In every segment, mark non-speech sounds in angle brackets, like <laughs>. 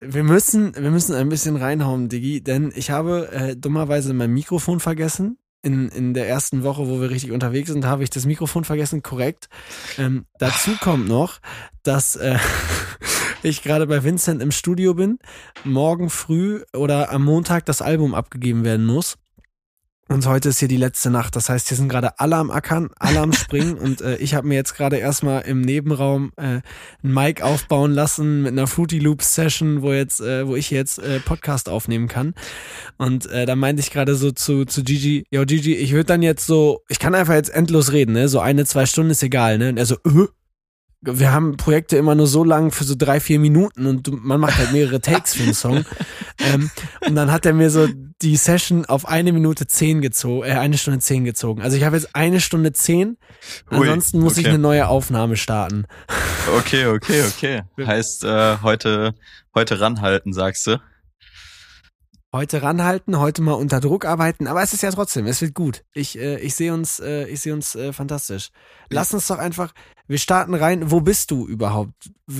wir müssen, wir müssen ein bisschen reinhauen, Diggi, denn ich habe äh, dummerweise mein Mikrofon vergessen. In, in der ersten Woche, wo wir richtig unterwegs sind, habe ich das Mikrofon vergessen, korrekt. Ähm, dazu kommt noch, dass äh, <laughs> ich gerade bei Vincent im Studio bin, morgen früh oder am Montag das Album abgegeben werden muss. Und heute ist hier die letzte Nacht. Das heißt, hier sind gerade alle am Ackern, alle am Springen. <laughs> und äh, ich habe mir jetzt gerade erstmal im Nebenraum äh, ein Mic aufbauen lassen mit einer Fruity Loops Session, wo jetzt, äh, wo ich jetzt äh, Podcast aufnehmen kann. Und äh, da meinte ich gerade so zu, zu Gigi, yo Gigi, ich würde dann jetzt so, ich kann einfach jetzt endlos reden, ne? So eine, zwei Stunden ist egal, ne? Und er so, äh, wir haben Projekte immer nur so lang für so drei, vier Minuten und man macht halt mehrere Takes für einen Song. <laughs> ähm, und dann hat er mir so die Session auf eine Minute zehn gezogen, äh, eine Stunde zehn gezogen. Also ich habe jetzt eine Stunde zehn, ansonsten Ui, muss okay. ich eine neue Aufnahme starten. Okay, okay, okay. <laughs> Heißt äh, heute, heute ranhalten, sagst du? Heute ranhalten, heute mal unter Druck arbeiten, aber es ist ja trotzdem, es wird gut. Ich, äh, ich sehe uns, äh, ich sehe uns äh, fantastisch. Lass uns doch einfach, wir starten rein. Wo bist du überhaupt? <laughs>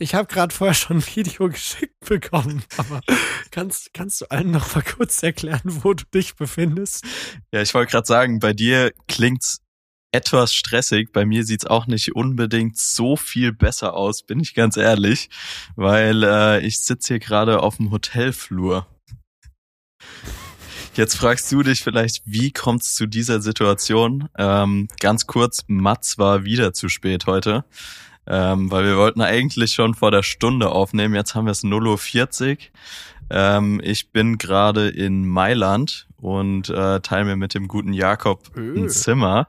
Ich habe gerade vorher schon ein Video geschickt bekommen, <laughs> aber kannst, kannst du allen noch mal kurz erklären, wo du dich befindest? Ja, ich wollte gerade sagen, bei dir klingt's etwas stressig. Bei mir sieht's auch nicht unbedingt so viel besser aus, bin ich ganz ehrlich, weil äh, ich sitze hier gerade auf dem Hotelflur. Jetzt fragst du dich vielleicht, wie kommt's zu dieser Situation? Ähm, ganz kurz, Mats war wieder zu spät heute, ähm, weil wir wollten eigentlich schon vor der Stunde aufnehmen. Jetzt haben wir es 0.40 Uhr. Ähm, ich bin gerade in Mailand und äh, teile mir mit dem guten Jakob ein Zimmer.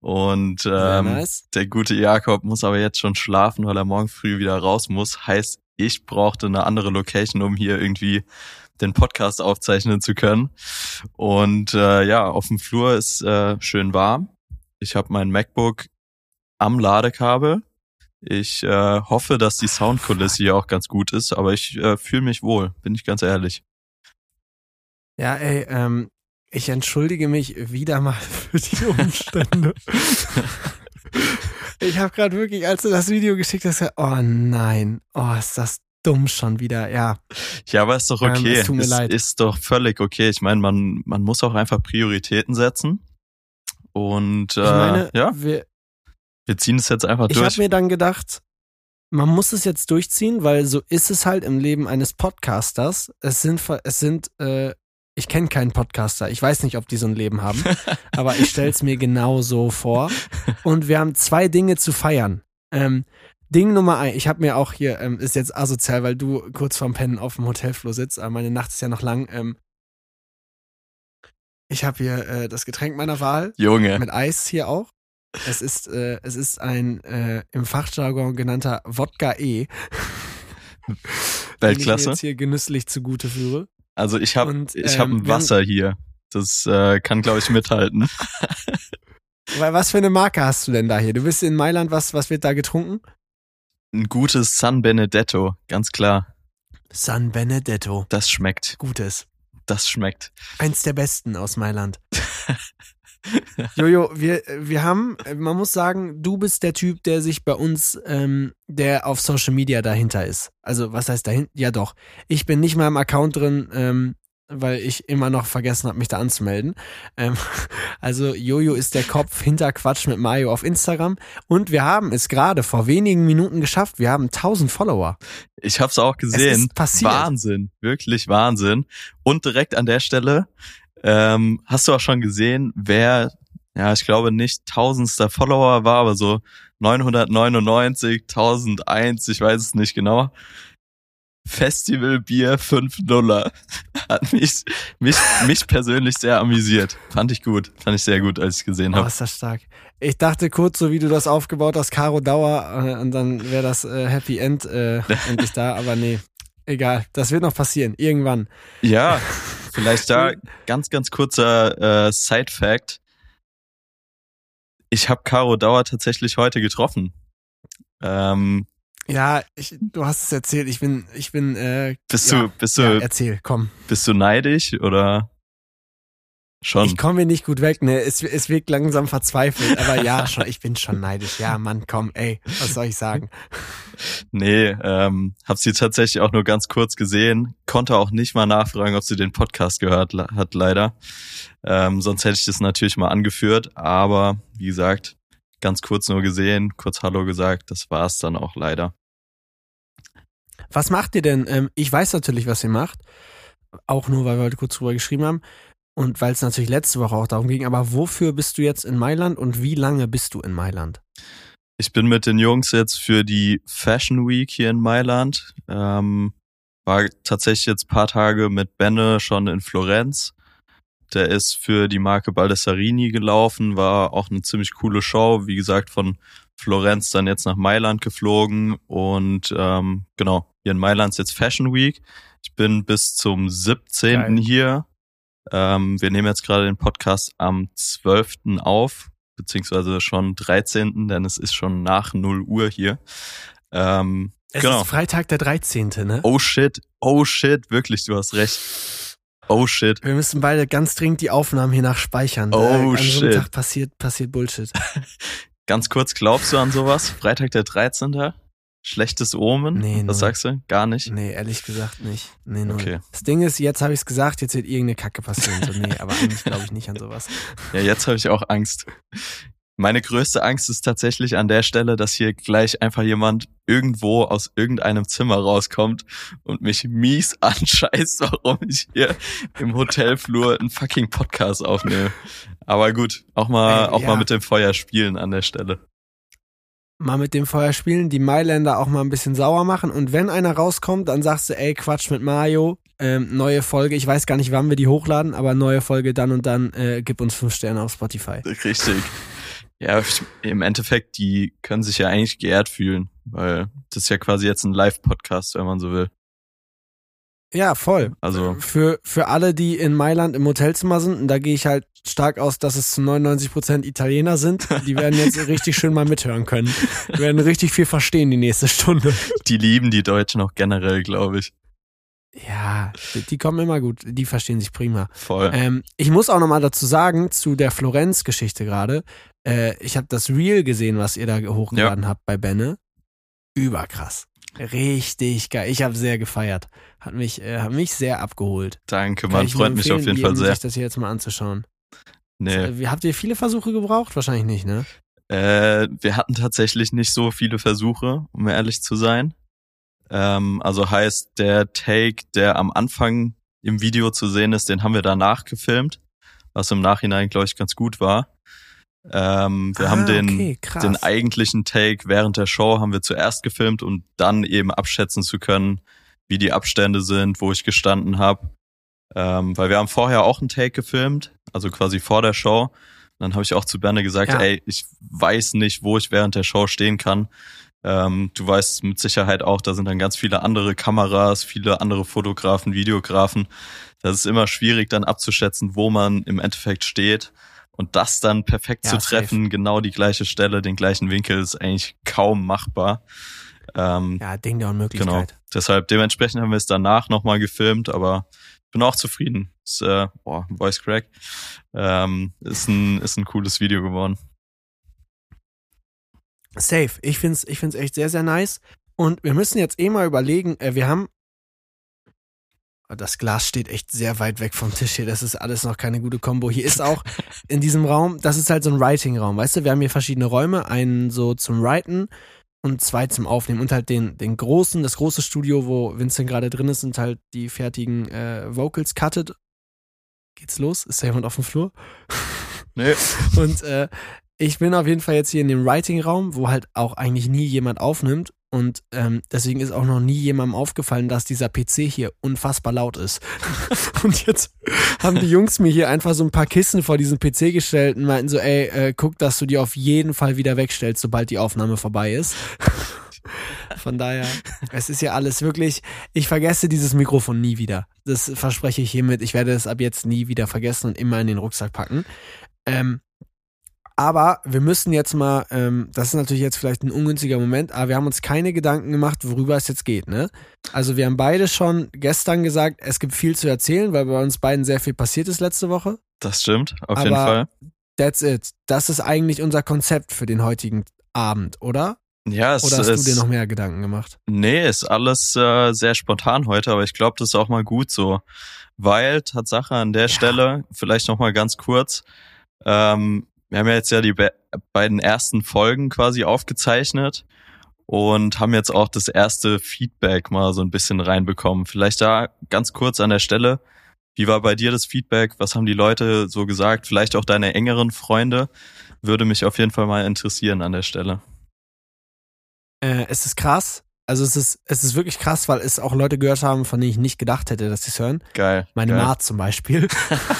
Und ähm, nice. der gute Jakob muss aber jetzt schon schlafen, weil er morgen früh wieder raus muss. Heißt, ich brauchte eine andere Location, um hier irgendwie den Podcast aufzeichnen zu können. Und äh, ja, auf dem Flur ist äh, schön warm. Ich habe mein MacBook am Ladekabel. Ich äh, hoffe, dass die Soundkulisse hier auch ganz gut ist, aber ich äh, fühle mich wohl, bin ich ganz ehrlich. Ja, ey, ähm, ich entschuldige mich wieder mal <laughs> für die Umstände. <laughs> ich habe gerade wirklich, als du das Video geschickt hast, gesagt, oh nein, oh, ist das dumm schon wieder, ja. Ja, aber ist doch ähm, okay. Ähm, es tut mir ist, leid. ist doch völlig okay. Ich meine, man, man muss auch einfach Prioritäten setzen. Und äh, meine, ja, wir, wir ziehen es jetzt einfach durch. Ich habe mir dann gedacht, man muss es jetzt durchziehen, weil so ist es halt im Leben eines Podcasters. Es sind, es sind, äh, ich kenne keinen Podcaster. Ich weiß nicht, ob die so ein Leben haben, <laughs> aber ich stelle es mir genau so vor. Und wir haben zwei Dinge zu feiern. Ähm, Ding Nummer eins, ich habe mir auch hier, ähm, ist jetzt asozial, weil du kurz vorm Pennen auf dem Hotelflur sitzt, aber meine Nacht ist ja noch lang. Ähm, ich habe hier äh, das Getränk meiner Wahl. Junge. Mit Eis hier auch. Es ist, äh, es ist ein äh, im Fachjargon genannter Wodka E. Weltklasse. <laughs> Den ich jetzt hier genüsslich zugute führe. Also ich habe ähm, ich habe ein Wasser hier. Das äh, kann glaube ich mithalten. <laughs> Weil was für eine Marke hast du denn da hier? Du bist in Mailand, was was wird da getrunken? Ein gutes San Benedetto, ganz klar. San Benedetto. Das schmeckt. Gutes. Das schmeckt. Eins der besten aus Mailand. <laughs> Jojo, wir, wir haben, man muss sagen, du bist der Typ, der sich bei uns, ähm, der auf Social Media dahinter ist. Also, was heißt dahinter? Ja, doch. Ich bin nicht mal im Account drin, ähm, weil ich immer noch vergessen habe, mich da anzumelden. Ähm, <laughs> also Jojo ist der Kopf hinter Quatsch mit Mario auf Instagram und wir haben es gerade vor wenigen Minuten geschafft. Wir haben 1000 Follower. Ich habe es auch gesehen. Es ist passiert. Wahnsinn, wirklich Wahnsinn. Und direkt an der Stelle ähm, hast du auch schon gesehen, wer, ja, ich glaube nicht tausendster Follower war, aber so 999, 1001, ich weiß es nicht genau. Festivalbier 5 Nuller. Hat mich, mich, mich persönlich sehr amüsiert. Fand ich gut. Fand ich sehr gut, als ich gesehen habe. Oh, ist das stark. Ich dachte kurz, so wie du das aufgebaut hast, Caro Dauer, äh, und dann wäre das äh, Happy End äh, <laughs> endlich da, aber nee. Egal, das wird noch passieren, irgendwann. Ja, <laughs> vielleicht da ganz, ganz kurzer äh, Side-Fact. Ich habe Caro Dauer tatsächlich heute getroffen. Ähm, ja, ich, du hast es erzählt. Ich bin, ich bin. Äh, bist ja, du, bist du? Ja, erzähl, komm. Bist du neidisch oder? Schon. Ich komme mir nicht gut weg, ne? Es, es wirkt langsam verzweifelt, aber ja, <laughs> schon, ich bin schon neidisch. Ja, Mann, komm, ey, was soll ich sagen? <laughs> Nee, ähm, hab sie tatsächlich auch nur ganz kurz gesehen, konnte auch nicht mal nachfragen, ob sie den Podcast gehört hat, leider. Ähm, sonst hätte ich das natürlich mal angeführt, aber wie gesagt, ganz kurz nur gesehen, kurz Hallo gesagt, das war's dann auch leider. Was macht ihr denn? Ähm, ich weiß natürlich, was ihr macht, auch nur, weil wir heute kurz drüber geschrieben haben und weil es natürlich letzte Woche auch darum ging, aber wofür bist du jetzt in Mailand und wie lange bist du in Mailand? Ich bin mit den Jungs jetzt für die Fashion Week hier in Mailand. Ähm, war tatsächlich jetzt paar Tage mit Benne schon in Florenz. Der ist für die Marke Baldessarini gelaufen, war auch eine ziemlich coole Show. Wie gesagt, von Florenz dann jetzt nach Mailand geflogen und ähm, genau, hier in Mailand ist jetzt Fashion Week. Ich bin bis zum 17. Geil. hier. Ähm, wir nehmen jetzt gerade den Podcast am 12. auf beziehungsweise schon 13., denn es ist schon nach 0 Uhr hier. Ähm, es genau. ist Freitag der 13., ne? Oh shit, oh shit, wirklich, du hast recht. Oh shit. Wir müssen beide ganz dringend die Aufnahmen hier nach speichern. Oh an shit. So Tag passiert, passiert Bullshit. <laughs> ganz kurz, glaubst du an sowas? Freitag der 13.? Schlechtes Omen? Nee, Was sagst du? Gar nicht? Nee, ehrlich gesagt nicht. Nee, null. Okay. Das Ding ist, jetzt habe ich es gesagt, jetzt wird irgendeine Kacke passieren. So, nee, aber eigentlich glaube ich nicht an sowas. Ja, jetzt habe ich auch Angst. Meine größte Angst ist tatsächlich an der Stelle, dass hier gleich einfach jemand irgendwo aus irgendeinem Zimmer rauskommt und mich mies <laughs> anscheißt, warum ich hier im Hotelflur einen fucking Podcast aufnehme. Aber gut, auch mal, äh, auch ja. mal mit dem Feuer spielen an der Stelle mal mit dem Feuer spielen, die Mailänder auch mal ein bisschen sauer machen und wenn einer rauskommt, dann sagst du, ey, Quatsch mit Mario, ähm, neue Folge, ich weiß gar nicht, wann wir die hochladen, aber neue Folge dann und dann, äh, gib uns fünf Sterne auf Spotify. Richtig. Ja, im Endeffekt, die können sich ja eigentlich geehrt fühlen, weil das ist ja quasi jetzt ein Live-Podcast, wenn man so will. Ja, voll. Also für, für alle, die in Mailand im Hotelzimmer sind, und da gehe ich halt stark aus, dass es zu 99 Prozent Italiener sind, die werden <laughs> jetzt richtig schön mal mithören können. Die werden richtig viel verstehen die nächste Stunde. Die lieben die Deutschen auch generell, glaube ich. Ja, die kommen immer gut, die verstehen sich prima. Voll. Ähm, ich muss auch nochmal dazu sagen, zu der Florenz-Geschichte gerade, äh, ich habe das Reel gesehen, was ihr da hochgeladen ja. habt bei Benne. Überkrass. Richtig geil. Ich habe sehr gefeiert. Hat mich, äh, hat mich sehr abgeholt. Danke, man freut mich auf jeden Fall sehr. sich das hier jetzt mal anzuschauen. Nee. So, habt ihr viele Versuche gebraucht? Wahrscheinlich nicht, ne? Äh, wir hatten tatsächlich nicht so viele Versuche, um ehrlich zu sein. Ähm, also heißt, der Take, der am Anfang im Video zu sehen ist, den haben wir danach gefilmt, was im Nachhinein, glaube ich, ganz gut war. Ähm, wir ah, haben den, okay, den eigentlichen Take während der Show haben wir zuerst gefilmt, um dann eben abschätzen zu können, wie die Abstände sind, wo ich gestanden habe. Ähm, weil wir haben vorher auch einen Take gefilmt, also quasi vor der Show. dann habe ich auch zu Berne gesagt, ja. ey, ich weiß nicht, wo ich während der Show stehen kann. Ähm, du weißt mit Sicherheit auch, da sind dann ganz viele andere Kameras, viele andere Fotografen, Videografen. Das ist immer schwierig dann abzuschätzen, wo man im Endeffekt steht. Und das dann perfekt ja, zu treffen, safe. genau die gleiche Stelle, den gleichen Winkel, ist eigentlich kaum machbar. Ähm, ja, Ding der Unmöglichkeit. Genau. Deshalb, dementsprechend haben wir es danach nochmal gefilmt, aber ich bin auch zufrieden. Ist, äh, boah, Voice Crack. Ähm, ist, ein, ist ein cooles Video geworden. Safe. Ich find's, ich find's echt sehr, sehr nice. Und wir müssen jetzt eh mal überlegen, äh, wir haben das Glas steht echt sehr weit weg vom Tisch hier. Das ist alles noch keine gute Kombo. Hier ist auch <laughs> in diesem Raum, das ist halt so ein Writing-Raum. Weißt du, wir haben hier verschiedene Räume. Einen so zum Writen und zwei zum Aufnehmen. Und halt den, den großen, das große Studio, wo Vincent gerade drin ist und halt die fertigen äh, Vocals cuttet. Geht's los? Ist da jemand auf dem Flur? Nee. <laughs> und äh, ich bin auf jeden Fall jetzt hier in dem Writing-Raum, wo halt auch eigentlich nie jemand aufnimmt. Und ähm, deswegen ist auch noch nie jemandem aufgefallen, dass dieser PC hier unfassbar laut ist. <laughs> und jetzt haben die Jungs mir hier einfach so ein paar Kissen vor diesen PC gestellt und meinten so, ey, äh, guck, dass du die auf jeden Fall wieder wegstellst, sobald die Aufnahme vorbei ist. <laughs> Von daher, es ist ja alles wirklich, ich vergesse dieses Mikrofon nie wieder. Das verspreche ich hiermit. Ich werde es ab jetzt nie wieder vergessen und immer in den Rucksack packen. Ähm, aber wir müssen jetzt mal, ähm, das ist natürlich jetzt vielleicht ein ungünstiger Moment, aber wir haben uns keine Gedanken gemacht, worüber es jetzt geht, ne? Also wir haben beide schon gestern gesagt, es gibt viel zu erzählen, weil bei uns beiden sehr viel passiert ist letzte Woche. Das stimmt, auf aber jeden Fall. That's it. Das ist eigentlich unser Konzept für den heutigen Abend, oder? Ja, es Oder hast ist, du dir noch mehr Gedanken gemacht? Nee, ist alles äh, sehr spontan heute, aber ich glaube, das ist auch mal gut so. Weil, Tatsache an der Stelle, vielleicht noch mal ganz kurz, ähm, wir haben ja jetzt ja die be beiden ersten Folgen quasi aufgezeichnet und haben jetzt auch das erste Feedback mal so ein bisschen reinbekommen. Vielleicht da ganz kurz an der Stelle, wie war bei dir das Feedback? Was haben die Leute so gesagt? Vielleicht auch deine engeren Freunde? Würde mich auf jeden Fall mal interessieren an der Stelle. Äh, es ist krass. Also es ist, es ist wirklich krass, weil es auch Leute gehört haben, von denen ich nicht gedacht hätte, dass sie es hören. Geil. Meine geil. Ma zum Beispiel.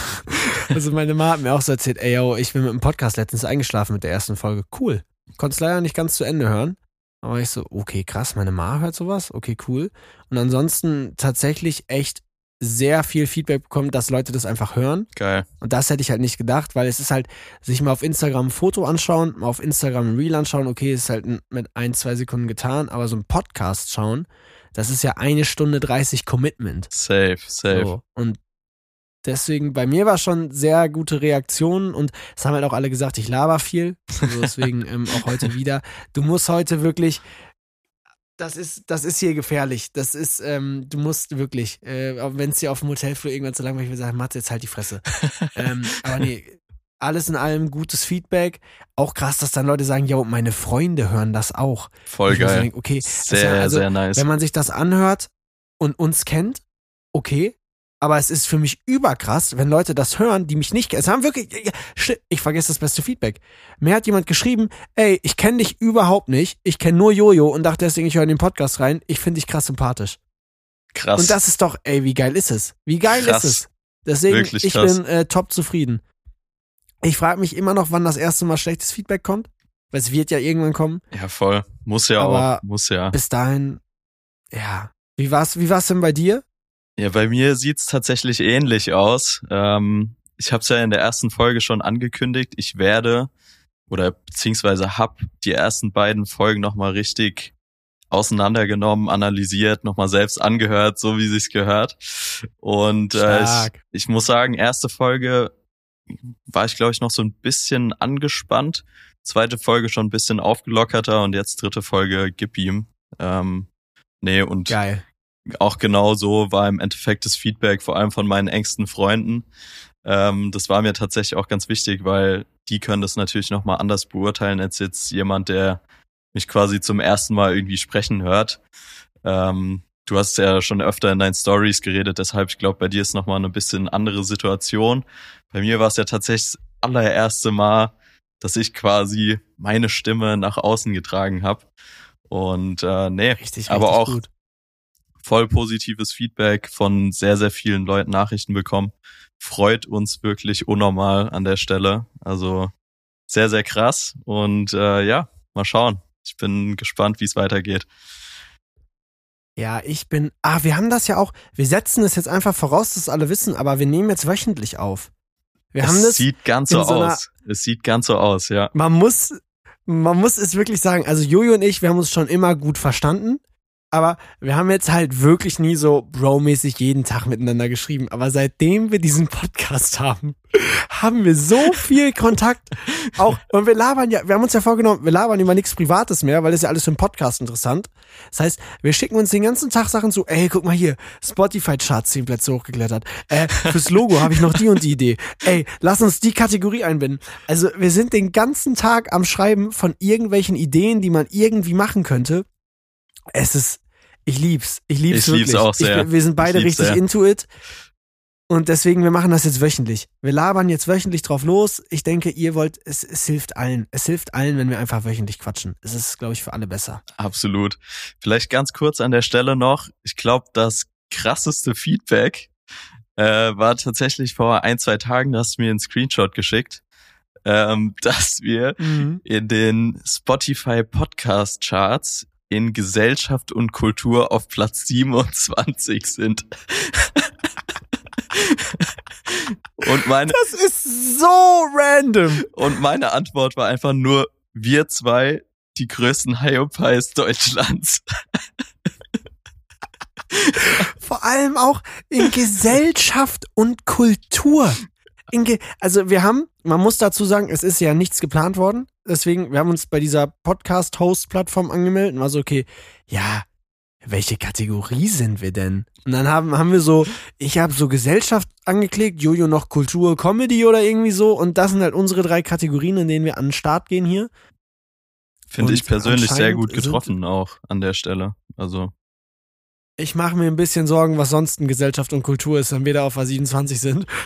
<laughs> also meine Ma hat mir auch so erzählt, ey yo, ich bin mit dem Podcast letztens eingeschlafen mit der ersten Folge. Cool. Konnte es leider nicht ganz zu Ende hören. Aber ich so, okay, krass, meine Ma hört sowas. Okay, cool. Und ansonsten tatsächlich echt sehr viel Feedback bekommen, dass Leute das einfach hören. Geil. Und das hätte ich halt nicht gedacht, weil es ist halt, sich mal auf Instagram ein Foto anschauen, mal auf Instagram ein Reel anschauen, okay, ist halt mit ein, zwei Sekunden getan, aber so ein Podcast schauen, das ist ja eine Stunde 30 Commitment. Safe, safe. So. Und deswegen, bei mir war schon sehr gute Reaktionen und es haben halt auch alle gesagt, ich laber viel. Also deswegen <laughs> ähm, auch heute wieder. Du musst heute wirklich, das ist, das ist hier gefährlich. Das ist, ähm, du musst wirklich, äh, wenn es dir auf dem Hotelflur irgendwann zu langweilig wird, sagen, Matze, jetzt halt die Fresse. <laughs> ähm, aber nee, alles in allem gutes Feedback. Auch krass, dass dann Leute sagen, yo, meine Freunde hören das auch. Voll geil. denke, okay, ist sehr, ja, also, sehr nice. wenn man sich das anhört und uns kennt, okay. Aber es ist für mich überkrass, wenn Leute das hören, die mich nicht kennen. Es haben wirklich, ich vergesse das beste Feedback. Mir hat jemand geschrieben, ey, ich kenne dich überhaupt nicht. Ich kenne nur Jojo und dachte deswegen, ich höre in den Podcast rein. Ich finde dich krass sympathisch. Krass. Und das ist doch, ey, wie geil ist es? Wie geil Krass. ist es? Deswegen, Wirklich ich krass. bin äh, top zufrieden. Ich frage mich immer noch, wann das erste Mal schlechtes Feedback kommt. Weil es wird ja irgendwann kommen. ja, voll. Muss ja Aber auch. Muss ja. Bis dahin, ja. Wie war's, wie war's denn bei dir? Ja, bei mir sieht's tatsächlich ähnlich aus. Ähm, ich habe es ja in der ersten Folge schon angekündigt. Ich werde oder beziehungsweise hab die ersten beiden Folgen nochmal richtig auseinandergenommen, analysiert, nochmal selbst angehört, so wie sich's gehört. Und äh, ich, ich muss sagen, erste Folge war ich, glaube ich, noch so ein bisschen angespannt. Zweite Folge schon ein bisschen aufgelockerter und jetzt dritte Folge gib ihm. Ähm, nee, und Geil. Auch genau so war im Endeffekt das Feedback, vor allem von meinen engsten Freunden. Ähm, das war mir tatsächlich auch ganz wichtig, weil die können das natürlich nochmal anders beurteilen als jetzt jemand, der mich quasi zum ersten Mal irgendwie sprechen hört. Ähm, du hast ja schon öfter in deinen Stories geredet, deshalb ich glaube, bei dir ist nochmal eine bisschen andere Situation. Bei mir war es ja tatsächlich das allererste Mal, dass ich quasi meine Stimme nach außen getragen habe. Und äh, nee, Richtig, aber richtig auch gut. Voll positives Feedback von sehr, sehr vielen Leuten Nachrichten bekommen. Freut uns wirklich unnormal an der Stelle. Also sehr, sehr krass. Und äh, ja, mal schauen. Ich bin gespannt, wie es weitergeht. Ja, ich bin. Ah, wir haben das ja auch. Wir setzen es jetzt einfach voraus, dass alle wissen, aber wir nehmen jetzt wöchentlich auf. Wir es haben das. sieht ganz so so aus. Es sieht ganz so aus, ja. Man muss, man muss es wirklich sagen. Also Jojo und ich, wir haben uns schon immer gut verstanden. Aber wir haben jetzt halt wirklich nie so Bro-mäßig jeden Tag miteinander geschrieben. Aber seitdem wir diesen Podcast haben, haben wir so viel Kontakt. Auch, und wir labern ja, wir haben uns ja vorgenommen, wir labern über nichts Privates mehr, weil das ist ja alles für einen Podcast interessant. Das heißt, wir schicken uns den ganzen Tag Sachen zu, ey, guck mal hier, Spotify-Charts 10 Plätze hochgeklettert. Äh, fürs Logo habe ich noch die und die Idee. Ey, lass uns die Kategorie einbinden. Also, wir sind den ganzen Tag am Schreiben von irgendwelchen Ideen, die man irgendwie machen könnte. Es ist, ich lieb's. Ich lieb's Ich wirklich. lieb's auch sehr. Ich, wir sind beide richtig sehr. into it. Und deswegen, wir machen das jetzt wöchentlich. Wir labern jetzt wöchentlich drauf los. Ich denke, ihr wollt, es, es hilft allen. Es hilft allen, wenn wir einfach wöchentlich quatschen. Es ist, glaube ich, für alle besser. Absolut. Vielleicht ganz kurz an der Stelle noch. Ich glaube, das krasseste Feedback äh, war tatsächlich vor ein, zwei Tagen, da hast du mir einen Screenshot geschickt, ähm, <laughs> dass wir in den Spotify Podcast Charts in Gesellschaft und Kultur auf Platz 27 sind. <laughs> und meine Das ist so random. und meine Antwort war einfach nur wir zwei die größten Hyopies Deutschlands. Vor allem auch in Gesellschaft und Kultur. Ge also wir haben, man muss dazu sagen, es ist ja nichts geplant worden. Deswegen, wir haben uns bei dieser Podcast-Host-Plattform angemeldet und war so, okay, ja, welche Kategorie sind wir denn? Und dann haben, haben wir so, ich habe so Gesellschaft angeklickt, Jojo noch Kultur, Comedy oder irgendwie so. Und das sind halt unsere drei Kategorien, in denen wir an den Start gehen hier. Finde Und ich persönlich sehr gut getroffen auch an der Stelle. Also, Ich mache mir ein bisschen Sorgen, was sonst in Gesellschaft und Kultur ist, wenn wir da auf A27 sind. <laughs>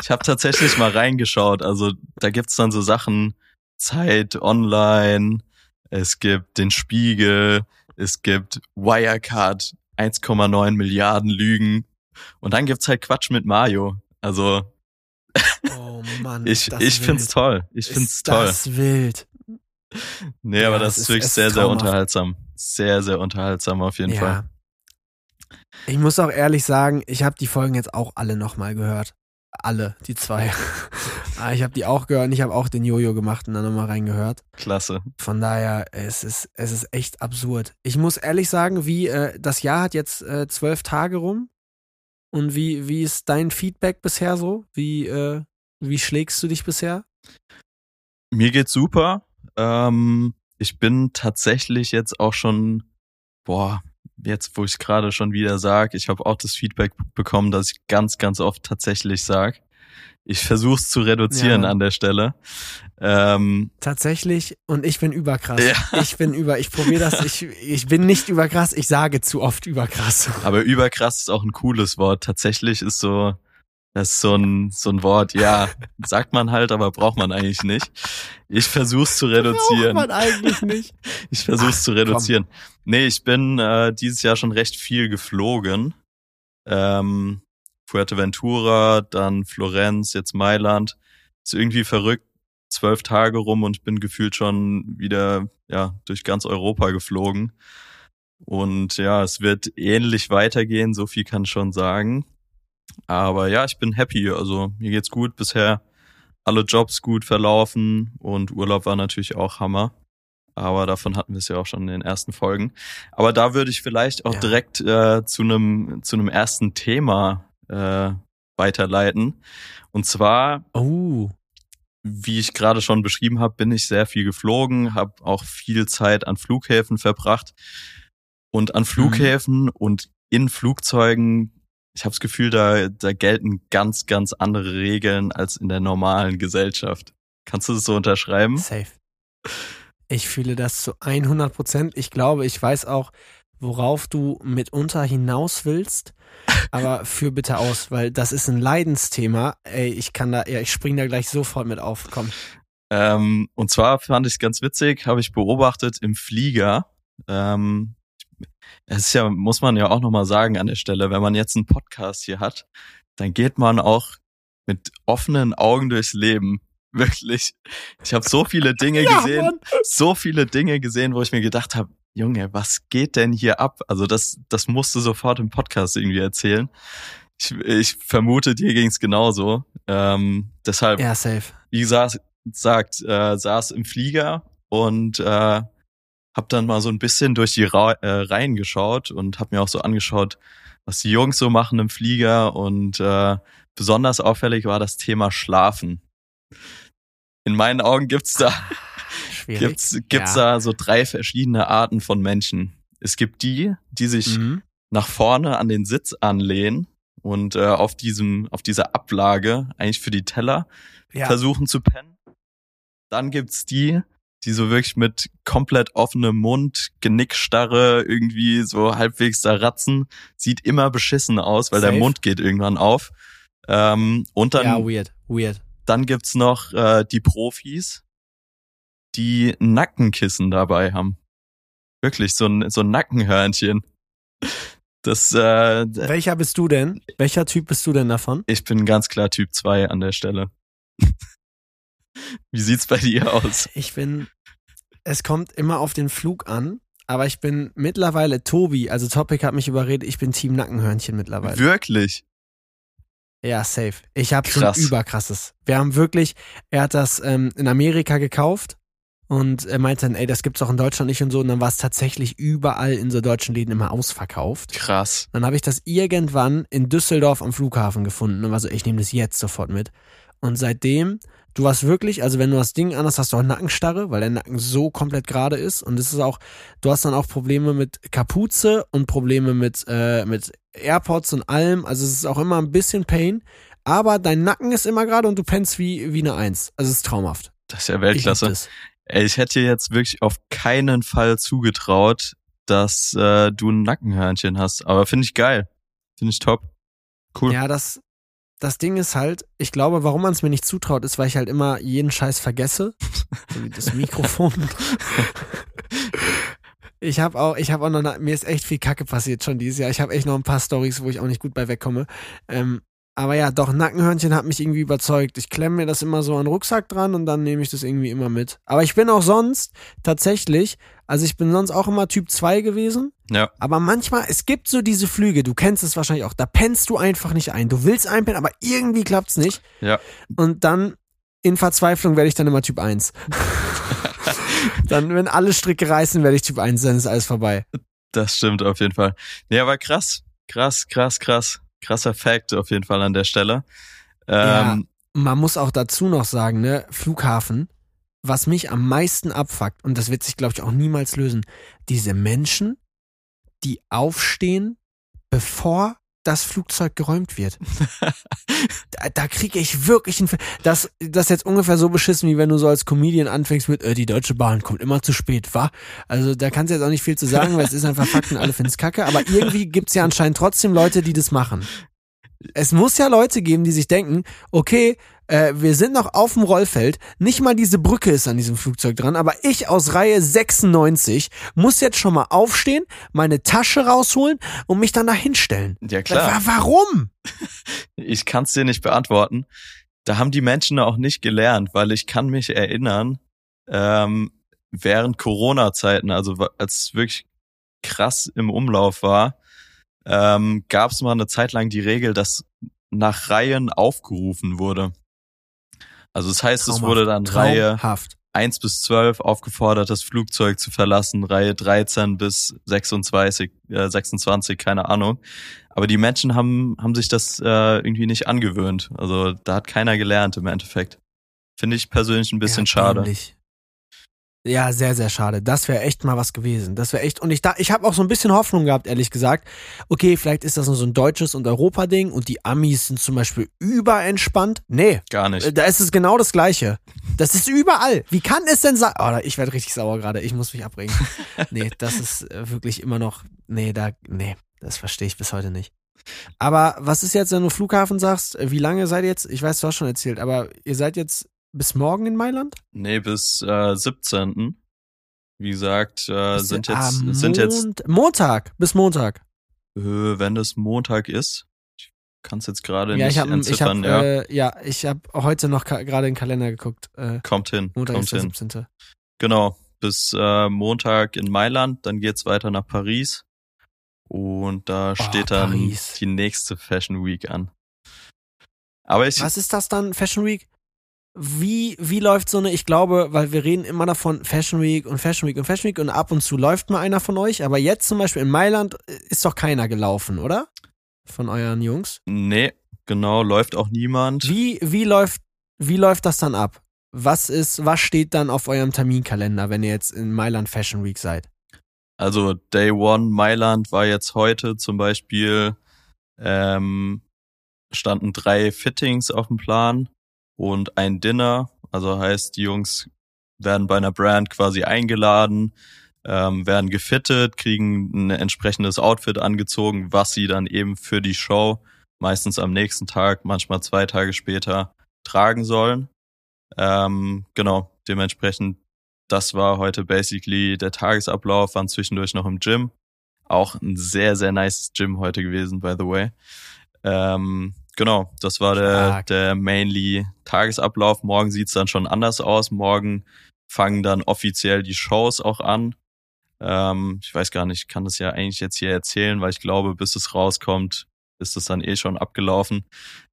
ich habe tatsächlich mal reingeschaut. Also, da gibt's dann so Sachen, Zeit online, es gibt den Spiegel, es gibt Wirecard, 1,9 Milliarden Lügen. Und dann gibt's halt Quatsch mit Mario. Also, Oh Mann. <laughs> ich, ich ist find's wild. toll. Ich find's ist toll. Das wild. Nee, Ja, aber das ist ist- wirklich ist sehr, sehr unterhaltsam. Sehr, sehr unterhaltsam auf jeden Fall. Ich muss auch ehrlich sagen, ich habe die Folgen jetzt auch alle nochmal gehört. Alle, die zwei. Aber <laughs> ich habe die auch gehört und ich habe auch den Jojo gemacht und dann nochmal reingehört. Klasse. Von daher, es ist, es ist echt absurd. Ich muss ehrlich sagen, wie, äh, das Jahr hat jetzt äh, zwölf Tage rum. Und wie, wie ist dein Feedback bisher so? Wie, äh, wie schlägst du dich bisher? Mir geht's super. Ähm, ich bin tatsächlich jetzt auch schon, boah, jetzt wo ich gerade schon wieder sag, ich habe auch das Feedback bekommen, dass ich ganz, ganz oft tatsächlich sag. Ich versuch's zu reduzieren Ja. an der Stelle. Ähm, Tatsächlich, und ich bin überkrass. Ja. Ich bin über, ich probiere das, ich, ich bin nicht überkrass, ich sage zu oft überkrass. aber überkrass ist auch ein cooles Wort. Tatsächlich ist so, das ist so ein, so ein Wort, ja, <laughs> sagt man halt, aber braucht man eigentlich nicht. Ich versuch's zu reduzieren. Braucht man eigentlich nicht. <laughs> Ich versuch's Ach, zu reduzieren. Nee, ich bin äh, dieses Jahr schon recht viel geflogen. Ähm, Fuerteventura, dann Florenz, jetzt Mailand. Ist irgendwie verrückt. Zwölf Tage rum und ich bin gefühlt schon wieder ja durch ganz Europa geflogen. Und ja, es wird ähnlich weitergehen, so viel kann ich schon sagen. Aber ja, ich bin happy. Also mir geht's gut bisher. Alle Jobs gut verlaufen und Urlaub war natürlich auch Hammer. Aber davon hatten wir es ja auch schon in den ersten Folgen. Aber da würde ich vielleicht auch Ja. direkt äh, zu einem zu einem ersten Thema äh, weiterleiten. Und zwar, Oh. wie ich gerade schon beschrieben habe, bin ich sehr viel geflogen, habe auch viel Zeit an Flughäfen verbracht. Und an Flughäfen und in Flugzeugen, ich habe das Gefühl, da, da gelten ganz, ganz andere Regeln als in der normalen Gesellschaft. Kannst du das so unterschreiben? Safe. Ich fühle das zu 100 Prozent. Ich glaube, ich weiß auch, worauf du mitunter hinaus willst. <laughs> Aber führ bitte aus, weil das ist ein Leidensthema. Ey, ich kann da, ja, ich spring da gleich sofort mit auf. Komm. Ähm, und zwar fand ich es ganz witzig, habe ich beobachtet im Flieger. Ähm, es ist ja, muss man ja auch nochmal sagen an der Stelle, wenn man jetzt einen Podcast hier hat, dann geht man auch mit offenen Augen durchs Leben. Wirklich. Ich habe so viele Dinge <laughs> gesehen, Mann. so viele Dinge gesehen, wo ich mir gedacht habe, Junge, was geht denn hier ab? Also das, das musst du sofort im Podcast irgendwie erzählen. Ich, ich vermute, dir ging's genauso. Ähm, deshalb Ja, safe. wie gesagt, sagt, äh, saß im Flieger und äh, hab dann mal so ein bisschen durch die Ra äh, Reihen geschaut und hab mir auch so angeschaut, was die Jungs so machen im Flieger und äh, besonders auffällig war das Thema Schlafen. In meinen Augen gibt's da <laughs> Schwierig. gibt's gibt's Ja. da so drei verschiedene Arten von Menschen. Es gibt die, die sich Mhm. nach vorne an den Sitz anlehnen und äh, auf diesem auf dieser Ablage eigentlich für die Teller Ja. versuchen zu pennen. Dann gibt's die, die so wirklich mit komplett offenem Mund, Genickstarre, irgendwie so halbwegs da ratzen. Sieht immer beschissen aus, weil Safe. der Mund geht irgendwann auf. Ähm, und dann, ja, weird, weird. dann gibt's noch äh, die Profis, die Nackenkissen dabei haben. Wirklich, so ein, so ein Nackenhörnchen. Das, äh, Welcher bist du denn? Welcher Typ bist du denn davon? ich bin ganz klar Typ 2 an der Stelle. <laughs> <laughs> Wie sieht's bei dir aus? Ich bin, es kommt immer auf den Flug an, aber ich bin mittlerweile Tobi, also Topic hat mich überredet, ich bin Team Nackenhörnchen mittlerweile. Wirklich? Ja, safe. Ich habe schon Krass. überkrasses. Wir haben wirklich, er hat das ähm, in Amerika gekauft und er meinte dann, ey, das gibt's auch in Deutschland nicht und so. Und dann war es tatsächlich überall in so deutschen Läden immer ausverkauft. Krass. Dann habe ich das irgendwann in Düsseldorf am Flughafen gefunden und war so, ich nehme das jetzt sofort mit. Und seitdem Du hast wirklich, also wenn du das Ding anhast, hast du auch Nackenstarre, weil der Nacken so komplett gerade ist. Und es ist auch, du hast dann auch Probleme mit Kapuze und Probleme mit, äh, mit AirPods und allem. Also es ist auch immer ein bisschen Pain. Aber dein Nacken ist immer gerade und du pennst wie, wie eine Eins. Also es ist traumhaft. Das ist ja Weltklasse. Ich Ey, ich hätte dir jetzt wirklich auf keinen Fall zugetraut, dass äh, du ein Nackenhörnchen hast. Aber finde ich geil. Finde ich top. Cool. Ja, das, das Ding ist halt, ich glaube, warum man es mir nicht zutraut, ist, weil ich halt immer jeden Scheiß vergesse. so <laughs> wie das Mikrofon. ich habe auch, ich habe auch noch, mir ist echt viel Kacke passiert schon dieses Jahr. Ich habe echt noch ein paar Stories, wo ich auch nicht gut bei wegkomme. Ähm, aber ja, doch, Nackenhörnchen hat mich irgendwie überzeugt. Ich klemme mir das immer so an den Rucksack dran und dann nehme ich das irgendwie immer mit. Aber ich bin auch sonst tatsächlich, also ich bin sonst auch immer Typ 2 gewesen. Ja. Aber manchmal, es gibt so diese Flüge, du kennst es wahrscheinlich auch, da pennst du einfach nicht ein. Du willst einpennen, aber irgendwie klappt's nicht. Ja. Und dann in Verzweiflung werde ich dann immer Typ 1. <laughs> dann, wenn alle Stricke reißen, werde ich Typ 1, dann ist alles vorbei. Das stimmt auf jeden Fall. Nee, aber krass. Krass, krass, krass krasser Fact auf jeden Fall an der Stelle. Ähm, ja, man muss auch dazu noch sagen, ne, Flughafen, was mich am meisten abfuckt, und das wird sich, glaube ich, auch niemals lösen, diese Menschen, die aufstehen, bevor das Flugzeug geräumt wird. <laughs> da, da kriege ich wirklich ein. Das, das ist jetzt ungefähr so beschissen, wie wenn du so als Comedian anfängst mit, äh, die Deutsche Bahn kommt immer zu spät, wa? Also da kannst du jetzt auch nicht viel zu sagen, weil es ist einfach Fakten, alle finden es kacke. Aber irgendwie gibt's ja anscheinend trotzdem Leute, die das machen. Es muss ja Leute geben, die sich denken, okay, äh, wir sind noch auf dem Rollfeld, nicht mal diese Brücke ist an diesem Flugzeug dran, aber ich aus Reihe 96 muss jetzt schon mal aufstehen, meine Tasche rausholen und mich dann da hinstellen. Ja klar. Warum? <laughs> Ich kann es dir nicht beantworten. Da haben die Menschen auch nicht gelernt, weil ich kann mich erinnern, ähm, während Corona-Zeiten, also als es wirklich krass im Umlauf war, ähm, gab es mal eine Zeit lang die Regel, dass nach Reihen aufgerufen wurde. Also das heißt, Traumhaft. es wurde dann Reihe 1 bis 12 aufgefordert, das Flugzeug zu verlassen, Reihe 13 bis 26, äh, 26, keine Ahnung. Aber die Menschen haben, haben sich das äh, irgendwie nicht angewöhnt. Also da hat keiner gelernt im Endeffekt. Finde ich persönlich ein bisschen ja, schade. Ähnlich. Ja, sehr, sehr schade. Das wäre echt mal was gewesen. Das wäre echt. Und ich da, ich habe auch so ein bisschen Hoffnung gehabt, ehrlich gesagt. Okay, vielleicht ist das nur so ein deutsches und Europa-Ding und die Amis sind zum Beispiel überentspannt. Nee. Gar nicht. Da ist es genau das Gleiche. Das ist überall. Wie kann es denn sein? Oh, ich werde richtig sauer gerade. Ich muss mich abbringen. <laughs> nee, das ist äh, wirklich immer noch. Nee, da. Nee, das verstehe ich bis heute nicht. Aber was ist jetzt, wenn du Flughafen sagst? Wie lange seid ihr jetzt? Ich weiß, du hast schon erzählt, aber ihr seid jetzt bis morgen in Mailand? Nee, bis äh, 17. Wie gesagt, äh, sind jetzt ah, sind jetzt Montag bis Montag. Äh, wenn es Montag ist, ich kann es jetzt gerade ja, nicht ich hab, entziffern. Ich hab, ja. Äh, ja, ich habe heute noch gerade in den Kalender geguckt. Äh, kommt hin. Montag kommt ist der hin. 17. Genau, bis äh, Montag in Mailand, dann geht's weiter nach Paris und da oh, steht dann Paris. die nächste Fashion Week an. Aber ich, Was ist das dann, Fashion Week? Wie, wie läuft so eine, ich glaube, weil wir reden immer davon Fashion Week und Fashion Week und Fashion Week und ab und zu läuft mal einer von euch, aber jetzt zum Beispiel in Mailand äh, ist doch keiner gelaufen, oder? Von euren Jungs? Nee, genau, läuft auch niemand. Wie, wie läuft, wie läuft das dann ab? Was ist, was steht dann auf eurem Terminkalender, wenn ihr jetzt in Mailand Fashion Week seid? Also Day One Mailand war jetzt heute zum Beispiel, ähm, standen drei Fittings auf dem Plan und ein Dinner. Also heißt, die Jungs werden bei einer Brand quasi eingeladen, ähm, werden gefittet, kriegen ein entsprechendes Outfit angezogen, was sie dann eben für die Show meistens am nächsten Tag, manchmal zwei Tage später tragen sollen. Ähm, genau, dementsprechend, das war heute basically der Tagesablauf, waren zwischendurch noch im Gym. Auch ein sehr, sehr nice Gym heute gewesen, by the way. Ähm, Genau, das war der, der mainly Tagesablauf. Morgen sieht's dann schon anders aus. Morgen fangen dann offiziell die Shows auch an. Ähm, ich weiß gar nicht, ich kann das ja eigentlich jetzt hier erzählen, weil ich glaube, bis es rauskommt, ist es dann eh schon abgelaufen.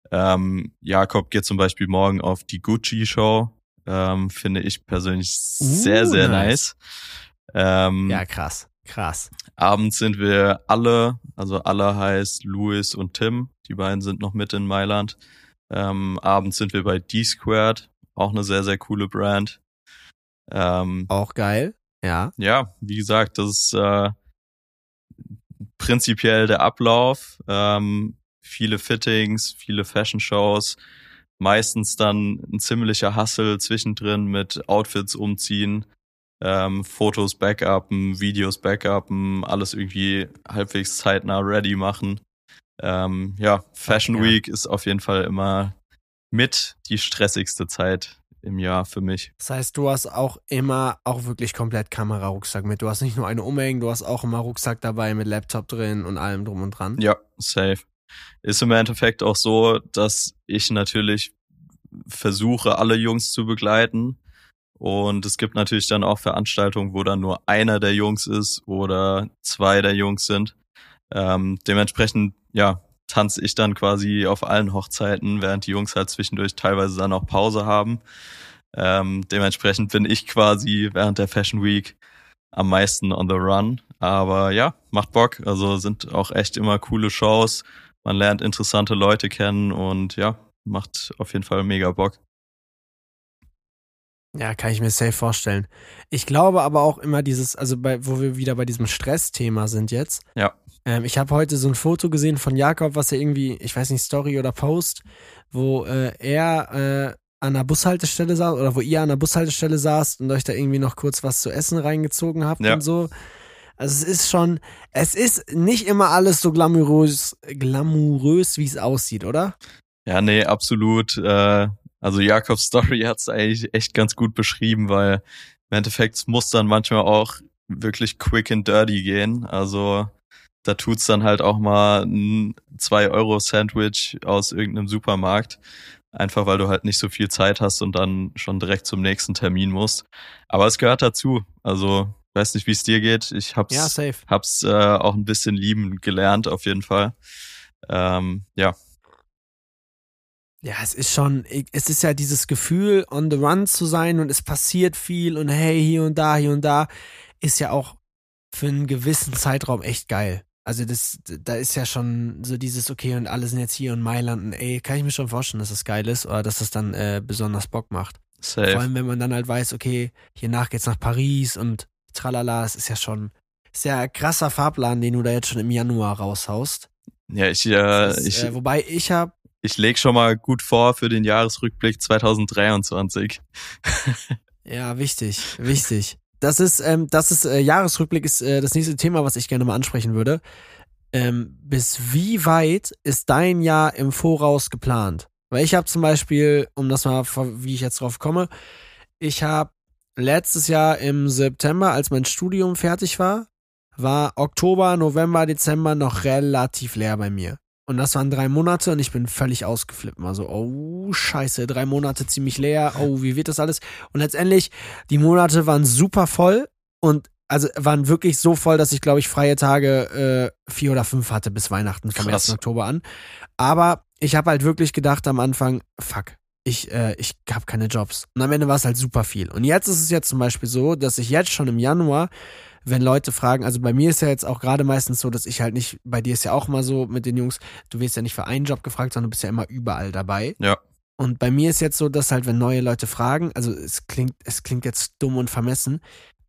Ähm, Jakob geht zum Beispiel morgen auf die Gucci-Show. Ähm, finde ich persönlich sehr, uh, sehr nice. nice. Ähm, ja, krass. Krass. Abends sind wir alle, also alle heißt Louis und Tim. Die beiden sind noch mit in Mailand. Ähm, abends sind wir bei D-Squared auch eine sehr, sehr coole Brand. Ähm, auch geil, ja. Ja, wie gesagt, das ist äh, prinzipiell der Ablauf. Ähm, viele Fittings, viele Fashion-Shows, meistens dann ein ziemlicher Hustle zwischendrin mit Outfits umziehen, ähm, Fotos backuppen, Videos backuppen, alles irgendwie halbwegs zeitnah ready machen. Ähm, ja, Fashion. Week ist auf jeden Fall immer mit die stressigste Zeit im Jahr für mich. Das heißt, du hast auch immer auch wirklich komplett Kamerarucksack mit. Du hast nicht nur eine umhängen, du hast auch immer Rucksack dabei mit Laptop drin und allem drum und dran. Ja, safe. Ist im Endeffekt auch so, dass ich natürlich versuche, alle Jungs zu begleiten. Und es gibt natürlich dann auch Veranstaltungen, wo dann nur einer der Jungs ist oder zwei der Jungs sind. Ähm, dementsprechend, ja, tanze ich dann quasi auf allen Hochzeiten, während die Jungs halt zwischendurch teilweise dann auch Pause haben. Ähm, dementsprechend bin ich quasi während der Fashion Week am meisten on the run. Aber ja, macht Bock. Also sind auch echt immer coole Shows. Man lernt interessante Leute kennen und ja, macht auf jeden Fall mega Bock. Ja, kann ich mir safe vorstellen. Ich glaube aber auch immer dieses, also bei, wo wir wieder bei diesem Stressthema sind jetzt. Ja. Ähm, ich habe heute so ein Foto gesehen von Jakob, was er irgendwie, ich weiß nicht, Story oder Post, wo äh, er äh, an der Bushaltestelle saß oder wo ihr an der Bushaltestelle saßt und euch da irgendwie noch kurz was zu essen reingezogen habt ja. und so. Also es ist schon, es ist nicht immer alles so glamourös, glamourös, wie es aussieht, oder? Ja, nee, absolut. Äh, also Jakobs Story hat es eigentlich echt ganz gut beschrieben, weil im Endeffekt muss dann manchmal auch wirklich quick and dirty gehen. Also da tut's dann halt auch mal ein 2-Euro-Sandwich aus irgendeinem Supermarkt. Einfach weil du halt nicht so viel Zeit hast und dann schon direkt zum nächsten Termin musst. Aber es gehört dazu. Also, weiß nicht, wie es dir geht. Ich hab's, ja, hab's äh, auch ein bisschen lieben gelernt, auf jeden Fall. Ähm, ja. Ja, es ist schon, es ist ja dieses Gefühl, on the run zu sein und es passiert viel und hey, hier und da, hier und da, ist ja auch für einen gewissen Zeitraum echt geil. Also das, da ist ja schon so dieses, okay, und alle sind jetzt hier in Mailand und ey, kann ich mir schon vorstellen, dass das geil ist oder dass das dann äh, besonders Bock macht. Safe. Vor allem, wenn man dann halt weiß, okay, hier nach geht's nach Paris und tralala, das ist ja schon sehr krasser Fahrplan, den du da jetzt schon im Januar raushaust. Ja, ich, äh, ist, ich, äh, wobei ich habe ich leg schon mal gut vor für den Jahresrückblick 2023. ja, wichtig, wichtig. Das ist, ähm, das ist äh, Jahresrückblick ist äh, das nächste Thema, was ich gerne mal ansprechen würde. Ähm, bis wie weit ist dein Jahr im Voraus geplant? Weil ich habe zum Beispiel, um das mal, wie ich jetzt drauf komme, ich habe letztes Jahr im September, als mein Studium fertig war, war Oktober, November, Dezember noch relativ leer bei mir. Und das waren drei Monate und ich bin völlig ausgeflippt. Also, oh, scheiße, drei Monate ziemlich leer. Oh, wie wird das alles? Und letztendlich, die Monate waren super voll und also waren wirklich so voll, dass ich, glaube ich, freie Tage äh, vier oder fünf hatte bis Weihnachten vom Krass. 1. Oktober an. Aber ich habe halt wirklich gedacht am Anfang, fuck, ich, äh, ich habe keine Jobs. Und am Ende war es halt super viel. Und jetzt ist es jetzt zum Beispiel so, dass ich jetzt schon im Januar wenn Leute fragen, also bei mir ist ja jetzt auch gerade meistens so, dass ich halt nicht, bei dir ist ja auch mal so mit den Jungs, du wirst ja nicht für einen Job gefragt, sondern du bist ja immer überall dabei. Ja. Und bei mir ist jetzt so, dass halt, wenn neue Leute fragen, also es klingt, es klingt jetzt dumm und vermessen,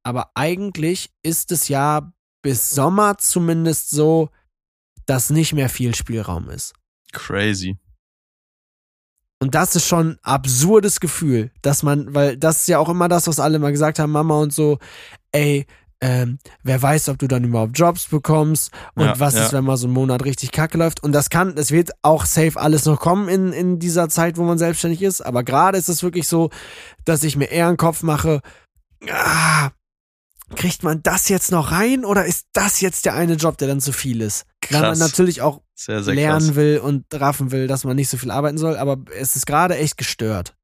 aber eigentlich ist es ja bis Sommer zumindest so, dass nicht mehr viel Spielraum ist. Crazy. Und das ist schon ein absurdes Gefühl, dass man, weil das ist ja auch immer das, was alle mal gesagt haben, Mama und so, ey, ähm, wer weiß, ob du dann überhaupt Jobs bekommst und ja, was ja. ist, wenn mal so ein Monat richtig kacke läuft. Und das kann, es wird auch safe alles noch kommen in, in dieser Zeit, wo man selbstständig ist. Aber gerade ist es wirklich so, dass ich mir eher einen Kopf mache, ah, kriegt man das jetzt noch rein oder ist das jetzt der eine Job, der dann zu viel ist? Krass. Weil man natürlich auch sehr, sehr lernen krass. will und raffen will, dass man nicht so viel arbeiten soll, aber es ist gerade echt gestört.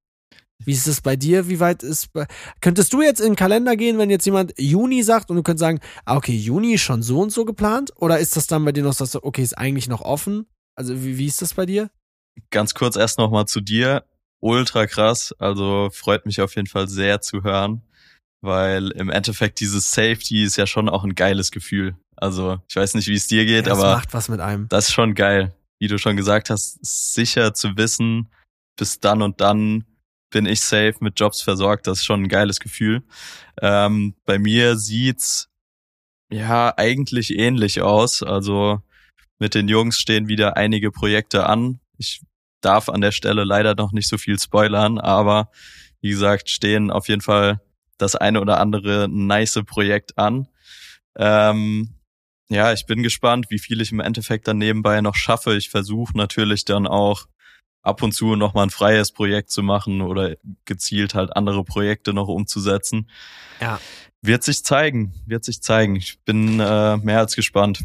Wie ist es bei dir? Wie weit ist. Bei könntest du jetzt in den Kalender gehen, wenn jetzt jemand Juni sagt und du könntest sagen, ah, okay, Juni ist schon so und so geplant? Oder ist das dann bei dir noch so, okay, ist eigentlich noch offen? Also, wie, wie ist das bei dir? Ganz kurz erst nochmal zu dir. Ultra krass. Also, freut mich auf jeden Fall sehr zu hören, weil im Endeffekt dieses Safety ist ja schon auch ein geiles Gefühl. Also, ich weiß nicht, wie es dir geht, ja, aber. Das macht was mit einem. Das ist schon geil. Wie du schon gesagt hast, sicher zu wissen, bis dann und dann bin ich safe mit Jobs versorgt. Das ist schon ein geiles Gefühl. Ähm, bei mir sieht's ja eigentlich ähnlich aus. Also mit den Jungs stehen wieder einige Projekte an. Ich darf an der Stelle leider noch nicht so viel spoilern, aber wie gesagt, stehen auf jeden Fall das eine oder andere nice Projekt an. Ähm, ja, ich bin gespannt, wie viel ich im Endeffekt dann nebenbei noch schaffe. Ich versuche natürlich dann auch ab und zu noch mal ein freies Projekt zu machen oder gezielt halt andere Projekte noch umzusetzen. Ja. Wird sich zeigen, wird sich zeigen. Ich bin äh, mehr als gespannt.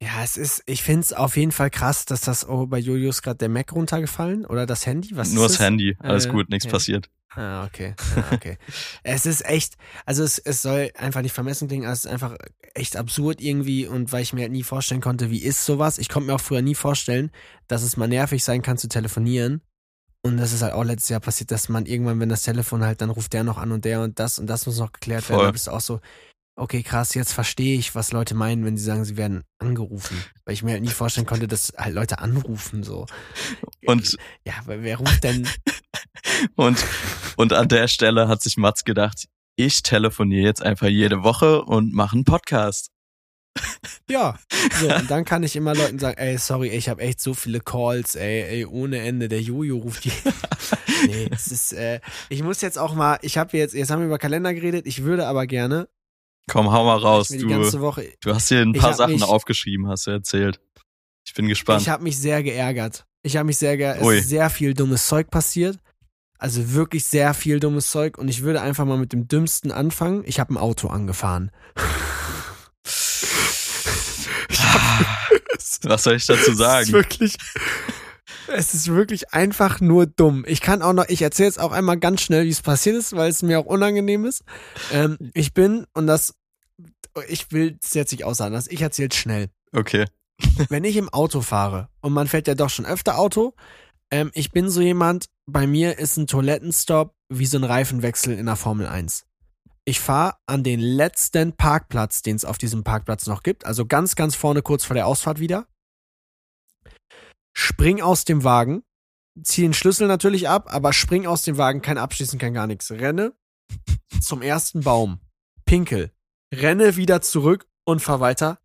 Ja, es ist, ich finde es auf jeden Fall krass, dass das oh, bei Julius gerade der Mac runtergefallen oder das Handy. Was Nur das es? Handy, alles Äh, gut, nichts ja. passiert. Ah, okay. <laughs> Ah, okay. es ist echt, also es, es soll einfach nicht vermessen klingen, aber es ist einfach echt absurd irgendwie und weil ich mir halt nie vorstellen konnte, wie ist sowas. Ich konnte mir auch früher nie vorstellen, dass es mal nervig sein kann zu telefonieren. Und das ist halt auch letztes Jahr passiert, dass man irgendwann, wenn das Telefon halt, dann ruft der noch an und der und das und das muss noch geklärt werden. Voll. Da bist du auch so, okay, krass, jetzt verstehe ich, was Leute meinen, wenn sie sagen, sie werden angerufen. Weil ich mir halt nie vorstellen konnte, dass halt Leute anrufen, so. Und, Ja, weil wer ruft denn? <laughs> und, und an der Stelle hat sich Mats gedacht, ich telefoniere jetzt einfach jede Woche und mache einen Podcast. Ja, <laughs> so, und dann kann ich immer Leuten sagen, ey, sorry, ich habe echt so viele Calls, ey, ey, ohne Ende, der Jojo ruft die. <laughs> nee, es ist, äh, ich muss jetzt auch mal, ich habe jetzt, jetzt haben wir über Kalender geredet, ich würde aber gerne, Komm, hau mal raus. Du, Woche, du hast hier ein paar Sachen mich- aufgeschrieben, hast du erzählt. Ich bin gespannt. ich habe mich sehr geärgert. Ich habe mich sehr geärgert, es ist sehr viel dummes Zeug passiert. Also wirklich sehr viel dummes Zeug und ich würde einfach mal mit dem Dümmsten anfangen. Ich habe ein Auto angefahren. Was soll ich dazu <laughs> Es ist sagen? wirklich, es ist wirklich einfach nur dumm. Ich kann auch noch, ich erzähle jetzt auch einmal ganz schnell, wie es passiert ist, weil es mir auch unangenehm ist. Ähm, ich bin, und das, ich will es jetzt nicht aussagen lassen, ich erzähle schnell. Okay. Wenn ich im Auto fahre, und man fährt ja doch schon öfter Auto, ähm, ich bin so jemand, bei mir ist ein Toilettenstopp wie so ein Reifenwechsel in der Formel 1. Ich fahre an den letzten Parkplatz, den es auf diesem Parkplatz noch gibt, also ganz, ganz vorne kurz vor der Ausfahrt wieder. Spring aus dem Wagen, ziehe den Schlüssel natürlich ab, aber spring aus dem Wagen, kein Abschließen, kein gar nichts. Renne zum ersten Baum, pinkel, renne wieder zurück und fahr weiter.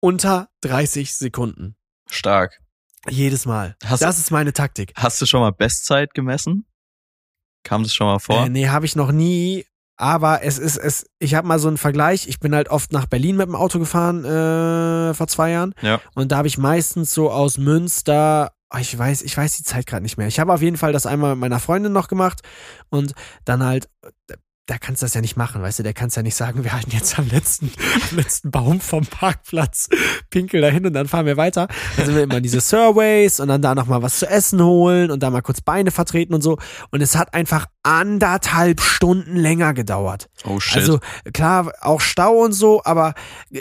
Unter 30 Sekunden. Stark. Jedes Mal. Hast- das ist meine Taktik. Hast du schon mal Bestzeit gemessen? Kam das schon mal vor? Äh, nee, habe ich noch nie. Aber es ist es. Ich habe mal so einen Vergleich. Ich bin halt oft nach Berlin mit dem Auto gefahren äh, vor zwei Jahren. Ja. Und da habe ich meistens so aus Münster. oh, Ich weiß, ich weiß die Zeit gerade nicht mehr. Ich habe auf jeden Fall das einmal mit meiner Freundin noch gemacht und dann halt. Da kannst du das ja nicht machen, weißt du, der kannst ja nicht sagen, wir halten jetzt am letzten, am letzten Baum vom Parkplatz, pinkel dahin und dann fahren wir weiter. Dann sind wir immer diese Surveys und dann da nochmal was zu essen holen und da mal kurz Beine vertreten und so. Und es hat einfach anderthalb Stunden länger gedauert. Oh shit. Also klar, auch Stau und so, aber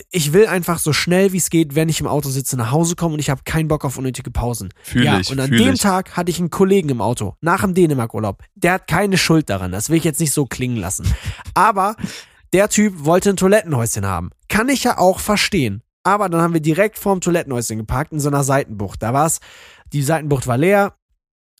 ich will einfach so schnell wie es geht, wenn ich im Auto sitze, nach Hause kommen und ich habe keinen Bock auf unnötige Pausen. Fühl ja, ich, und an dem ich. Tag hatte ich einen Kollegen im Auto, nach dem Dänemark-Urlaub. Der hat keine Schuld daran, das will ich jetzt nicht so klingen lassen. Aber der Typ wollte ein Toilettenhäuschen haben. Kann ich ja auch verstehen. Aber dann haben wir direkt vorm Toilettenhäuschen geparkt, in so einer Seitenbucht. Da war's, die Seitenbucht war leer,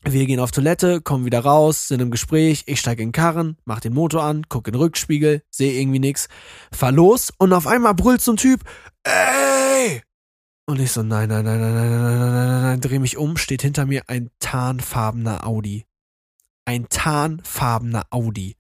wir gehen auf Toilette, kommen wieder raus, sind im Gespräch, ich steige in den Karren, mach den Motor an, guck in den Rückspiegel, sehe irgendwie nix, fahr los und auf einmal brüllt so ein Typ, ey! Und ich so, nein, nein, nein, nein, nein, nein, nein, nein, nein, nein, dreh mich um, steht hinter mir ein tarnfarbener Audi. Ein tarnfarbener Audi.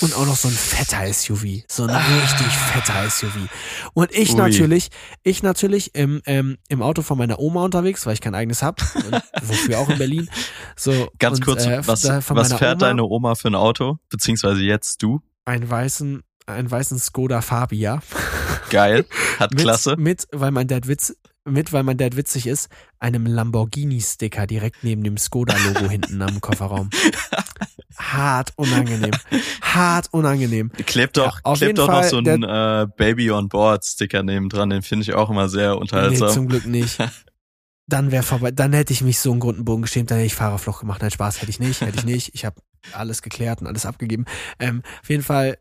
Und auch noch so ein fetter SUV. So ein richtig fetter SUV. Und ich Ui. natürlich, ich natürlich im, ähm, im Auto von meiner Oma unterwegs, weil ich kein eigenes hab. Und wofür auch in Berlin. So, Ganz und, kurz, äh, was, was fährt Oma deine Oma für ein Auto? Beziehungsweise jetzt du? Einen weißen, einen weißen Skoda Fabia. Geil. <laughs> Hat Mit, klasse. Mit, weil mein Dad witz, mit, weil mein Dad witzig ist, einem Lamborghini-Sticker direkt neben dem Skoda-Logo hinten am Kofferraum. <laughs> Hart unangenehm. Hart unangenehm. Klebt doch, Ja, klebt doch noch Fall, so ein äh, Baby on Board Sticker neben dran. Den finde ich auch immer sehr Nee, unterhaltsam. zum Glück nicht. <laughs> Dann wäre vorbei. Dann hätte ich mich so einen Grundenbogen geschämt, dann hätte ich Fahrerflucht gemacht. Nein, Spaß hätte ich nicht, hätte ich nicht. Ich habe alles geklärt und alles abgegeben. Ähm, auf jeden Fall,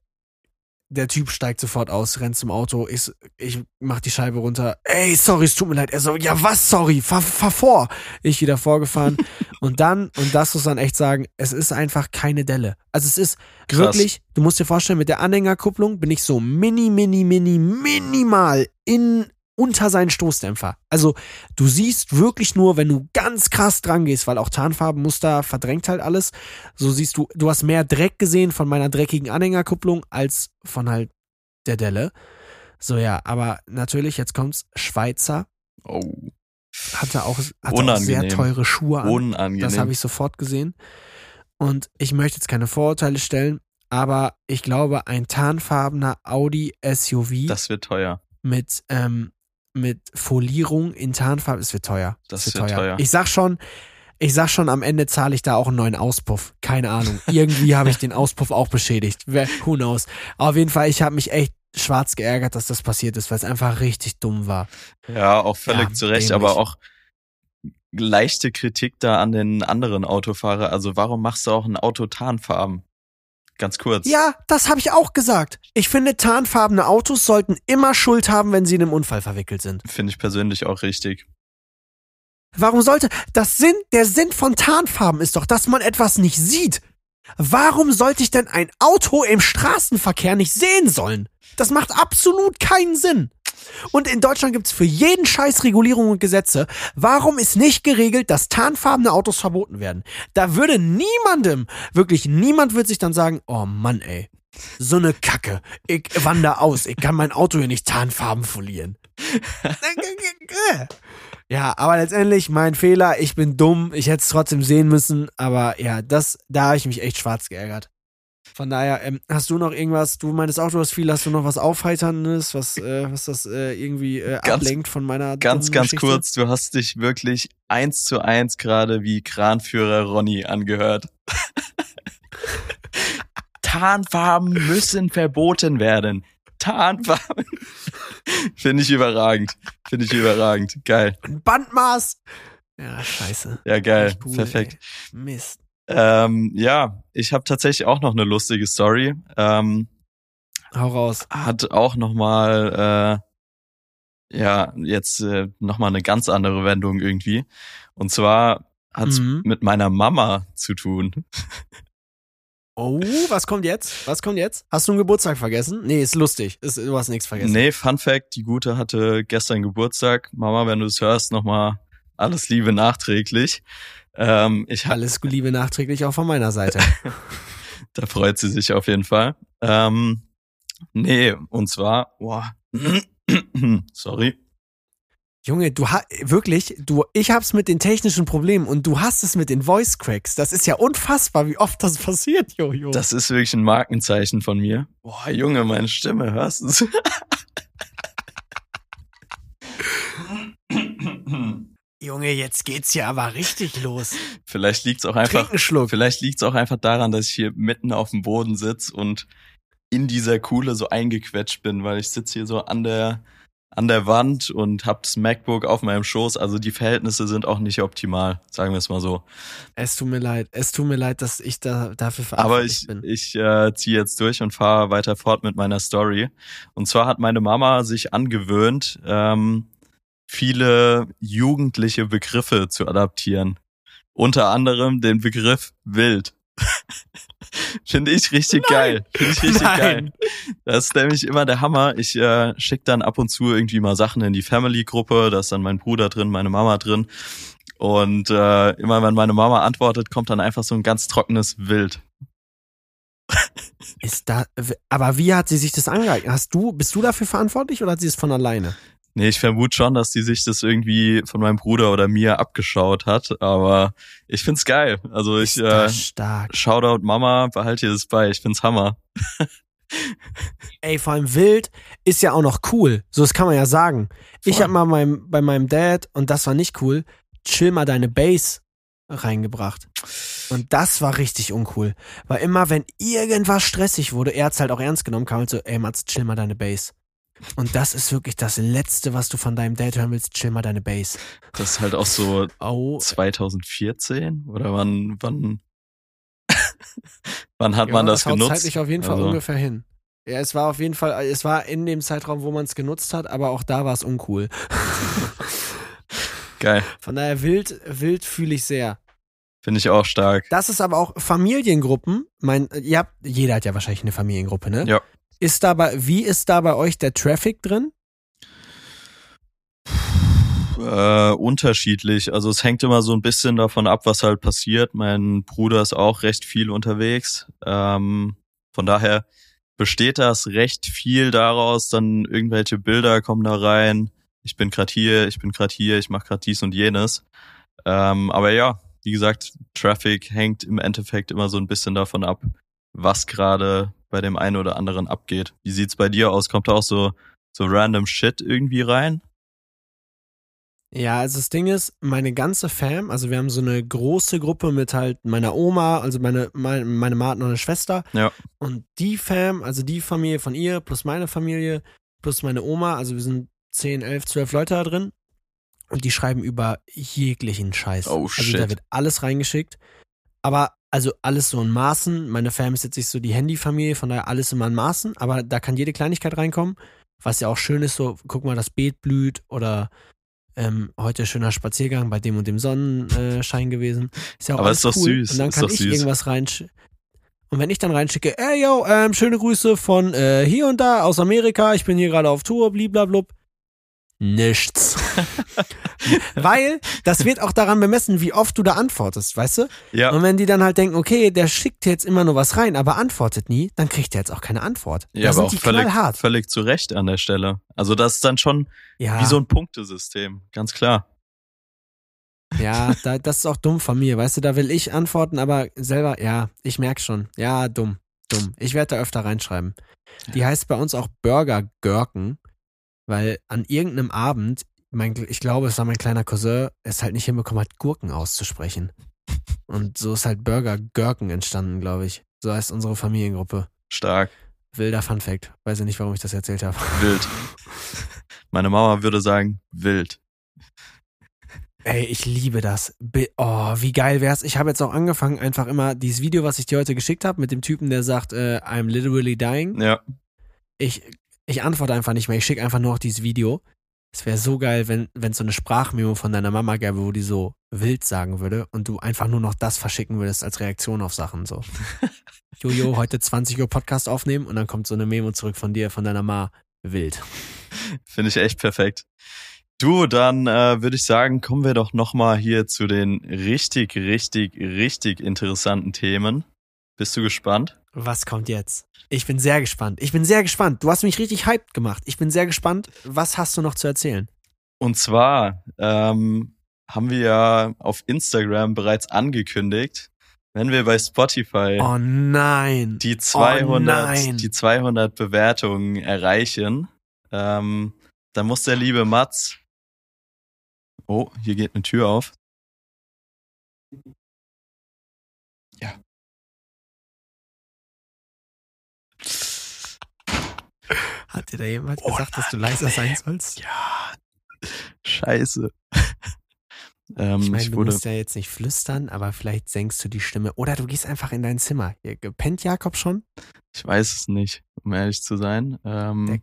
der Typ steigt sofort aus, rennt zum Auto. Ich, ich mach die Scheibe runter. Ey, sorry, es tut mir leid. Er so, ja was, sorry, fahr, fahr vor. Ich wieder vorgefahren <laughs> Und dann, und das muss man echt sagen, es ist einfach keine Delle. Also es ist Krass. wirklich, du musst dir vorstellen, mit der Anhängerkupplung bin ich so mini, mini, mini, minimal in, unter seinen Stoßdämpfer. Also du siehst wirklich nur, wenn du ganz krass dran gehst, weil auch Tarnfarbenmuster verdrängt halt alles, so siehst du, du hast mehr Dreck gesehen von meiner dreckigen Anhängerkupplung als von halt der Delle. So ja, aber natürlich, jetzt kommt's, Schweizer Oh, hatte auch, hatte auch sehr teure Schuhe an. unangenehm. Das habe ich sofort gesehen. Und ich möchte jetzt keine Vorurteile stellen, aber ich glaube, ein tarnfarbener Audi SUV das wird teuer. mit, ähm, mit Folierung in Tarnfarbe, es wird teuer. Das Es wird teuer. Ich sag schon, ich sag schon, am Ende zahle ich da auch einen neuen Auspuff. Keine Ahnung. <laughs> Irgendwie habe ich den Auspuff auch beschädigt. Wer, who knows. Auf jeden Fall, ich habe mich echt schwarz geärgert, dass das passiert ist, weil es einfach richtig dumm war. Ja, auch völlig Ja, zu Recht, aber auch leichte Kritik da an den anderen Autofahrer. Also warum machst du auch ein Auto Tarnfarben? Ganz kurz. Ja, das habe ich auch gesagt. Ich finde, tarnfarbene Autos sollten immer Schuld haben, wenn sie in einem Unfall verwickelt sind. Finde ich persönlich auch richtig. Warum sollte das Sinn, der Sinn von Tarnfarben ist doch, dass man etwas nicht sieht. Warum sollte ich denn ein Auto im Straßenverkehr nicht sehen sollen? Das macht absolut keinen Sinn. Und in Deutschland gibt's für jeden Scheiß Regulierungen und Gesetze. Warum ist nicht geregelt, dass tarnfarbene Autos verboten werden? Da würde niemandem, wirklich niemand wird sich dann sagen, oh Mann ey, so eine Kacke. Ich wander aus, ich kann mein Auto hier nicht tarnfarben folieren. <laughs> Ja, aber letztendlich mein Fehler, ich bin dumm, ich hätte es trotzdem sehen müssen, aber ja, das, da habe ich mich echt schwarz geärgert. Von daher, ähm, hast du noch irgendwas, du meintest auch, du hast viel, hast du noch was Aufheiterndes, was, äh, was das äh, irgendwie äh, Ganz- ablenkt von meiner Ganz, ganz Geschichte? kurz, du hast dich wirklich eins zu eins gerade wie Kranführer Ronny angehört. <laughs> Tarnfarben müssen verboten werden. Tarnfarben. <laughs> Finde ich überragend. Finde ich überragend. Geil. Ein Bandmaß! Ja, scheiße. Ja, geil. Cool, Perfekt. Ey. Mist. Ähm, ja, ich habe tatsächlich auch noch eine lustige Story. Ähm, Hau raus. hat auch noch mal äh, ja jetzt äh, noch mal eine ganz andere Wendung irgendwie. Und zwar hat's Mhm. mit meiner Mama zu tun. Oh, was kommt jetzt? Was kommt jetzt? Hast du einen Geburtstag vergessen? Nee, ist lustig. Ist, du hast nichts vergessen. Nee, Fun Fact, die Gute hatte gestern Geburtstag. Mama, wenn du es hörst, noch mal alles Liebe nachträglich. Ähm, ich Alles Liebe nachträglich auch von meiner Seite. <laughs> da freut sie sich auf jeden Fall. Ähm, nee, und zwar, boah, <clears throat> sorry. Junge, du hast wirklich, du, ich hab's mit den technischen Problemen und du hast es mit den Voice Cracks. Das ist ja unfassbar, wie oft das <laughs> passiert, Jojo. Das ist wirklich ein Markenzeichen von mir. Boah, Junge, meine Stimme, hörst du's? <laughs> Junge, jetzt geht's ja aber richtig los. <laughs> Vielleicht liegt's auch einfach, vielleicht liegt's auch einfach daran, dass ich hier mitten auf dem Boden sitz und in dieser Kuhle so eingequetscht bin, weil ich sitz hier so an der an der Wand und hab das MacBook auf meinem Schoß. Also die Verhältnisse sind auch nicht optimal, sagen wir es mal so. Es tut mir leid. Es tut mir leid, dass ich da dafür Aber verantwortlich ich, bin. ich äh, ziehe jetzt durch und fahre weiter fort mit meiner Story. Und zwar hat meine Mama sich angewöhnt, ähm, viele jugendliche Begriffe zu adaptieren. Unter anderem den Begriff wild. <laughs> Finde ich richtig geil. Finde ich richtig Nein. geil. Das ist nämlich immer der Hammer. Ich äh, schicke dann ab und zu irgendwie mal Sachen in die Family-Gruppe. Da ist dann mein Bruder drin, meine Mama drin. Und äh, immer wenn meine Mama antwortet, kommt dann einfach so ein ganz trockenes Wild. Ist da, aber wie hat sie sich das angeeignet? Hast du, bist du dafür verantwortlich oder hat sie es von alleine? Nee, ich vermute schon, dass die sich das irgendwie von meinem Bruder oder mir abgeschaut hat, aber ich find's geil. Also ich äh, stark. Shoutout Mama, behalt dir das bei, ich find's Hammer. Ey, vor allem wild ist ja auch noch cool. So, das kann man ja sagen. Ich Voll. habe mal meinem, bei meinem Dad, und das war nicht cool, chill mal deine Base reingebracht. Und das war richtig uncool. Weil immer, wenn irgendwas stressig wurde, er hat's halt auch ernst genommen, kam halt so, ey Mats, chill mal deine Base. Und das ist wirklich das Letzte, was du von deinem Dad hören willst, chill mal deine Base. Das ist halt auch so Oh, 2014 oder wann wann <laughs> wann hat ja, man das, haut genutzt? zeitlich auf jeden Fall Also, ungefähr hin. Ja, es war auf jeden Fall, es war in dem Zeitraum, wo man es genutzt hat, aber auch da war es uncool. <laughs> Geil. Von daher wild, wild fühle ich sehr. Finde ich auch stark. Das ist aber auch Familiengruppen. Mein, ihr habt, jeder hat ja wahrscheinlich eine Familiengruppe, ne? Ja. Ist da bei, wie ist da bei euch der Traffic drin? Äh, unterschiedlich. Also es hängt immer so ein bisschen davon ab, was halt passiert. Mein Bruder ist auch recht viel unterwegs. Ähm, von daher besteht das recht viel daraus, dann irgendwelche Bilder kommen da rein. Ich bin gerade hier, ich bin gerade hier, ich mache gerade dies und jenes. Ähm, aber ja, wie gesagt, Traffic hängt im Endeffekt immer so ein bisschen davon ab, was gerade bei dem einen oder anderen abgeht. Wie sieht's bei dir aus? Kommt da auch so so random Shit irgendwie rein? Ja, also das Ding ist, meine ganze Fam, also wir haben so eine große Gruppe mit halt meiner Oma, also meine, meine, meine Ma hat noch eine Schwester. Ja. Und die Fam, also die Familie von ihr, plus meine Familie, plus meine Oma, also wir sind 10, 11, 12 Leute da drin. Und die schreiben über jeglichen Scheiß. Oh, Also shit. da wird alles reingeschickt. Aber also alles so in Maßen. Meine Fam ist jetzt nicht so die Handyfamilie, von daher alles immer in Maßen. Aber da kann jede Kleinigkeit reinkommen. Was ja auch schön ist, so, guck mal, das Beet blüht oder ähm, heute schöner Spaziergang bei dem und dem Sonnenschein gewesen. Ist ja auch Aber alles ist doch cool. süß, Und dann kann ich süß. irgendwas reinsch und wenn ich dann reinschicke, ey yo, ähm, schöne Grüße von äh, hier und da aus Amerika, ich bin hier gerade auf Tour, bliblablub. Nichts. <laughs> Weil das wird auch daran bemessen, wie oft du da antwortest, weißt du? Ja. Und wenn die dann halt denken, okay, der schickt jetzt immer nur was rein, aber antwortet nie, dann kriegt der jetzt auch keine Antwort. Ja, da aber auch völlig, knallhart. völlig zu Recht an der Stelle. Also das ist dann schon Ja, wie so ein Punktesystem, ganz klar. ja da, das ist auch dumm von mir, weißt du, da will ich antworten, aber selber, ja, ich merk schon. Ja, dumm, dumm. Ich werde da öfter reinschreiben. Die heißt bei uns auch Burger Gurken, weil an irgendeinem Abend, mein, ich glaube, es war mein kleiner Cousin, es halt nicht hinbekommen hat, Gurken auszusprechen. Und so ist halt Burger Gurken entstanden, glaube ich. So heißt unsere Familiengruppe. Stark, Wilder Fun Fact. Weiß ja nicht, warum ich das erzählt habe. <laughs> wild. Meine Mama würde sagen, wild. Ey, ich liebe das. Oh, wie geil wär's. Ich habe jetzt auch angefangen, einfach immer dieses Video, was ich dir heute geschickt habe, mit dem Typen, der sagt, äh, I'm literally dying. Ja, Ich, ich antworte einfach nicht mehr. Ich schicke einfach nur noch dieses Video. Es wäre so geil, wenn es so eine Sprachmemo von deiner Mama gäbe, wo die so wild sagen würde und du einfach nur noch das verschicken würdest als Reaktion auf Sachen so. <laughs> Jojo, heute 20 Uhr Podcast aufnehmen und dann kommt so eine Memo zurück von dir, von deiner Ma. Wild. finde ich echt perfekt. Du, dann äh, würde ich sagen, kommen wir doch nochmal hier zu den richtig, richtig, richtig interessanten Themen. Bist du gespannt? Was kommt jetzt? Ich bin sehr gespannt. Ich bin sehr gespannt. Du hast mich richtig hyped gemacht. Ich bin sehr gespannt. Was hast du noch zu erzählen? Und zwar ähm, haben wir ja auf Instagram bereits angekündigt, wenn wir bei Spotify Oh nein. die 200, nein. die 200 Bewertungen erreichen, ähm, dann muss der liebe Mats. Oh, hier geht eine Tür auf. Hat dir da jemand Oh gesagt, dass du leiser sein sollst? Ja. Scheiße. <laughs> ähm, Ich meine, ich du wurde, musst ja jetzt nicht flüstern, aber vielleicht senkst du die Stimme. Oder du gehst einfach in dein Zimmer. Hier, Pennt Jakob schon? ich weiß es nicht, um ehrlich zu sein. Ähm,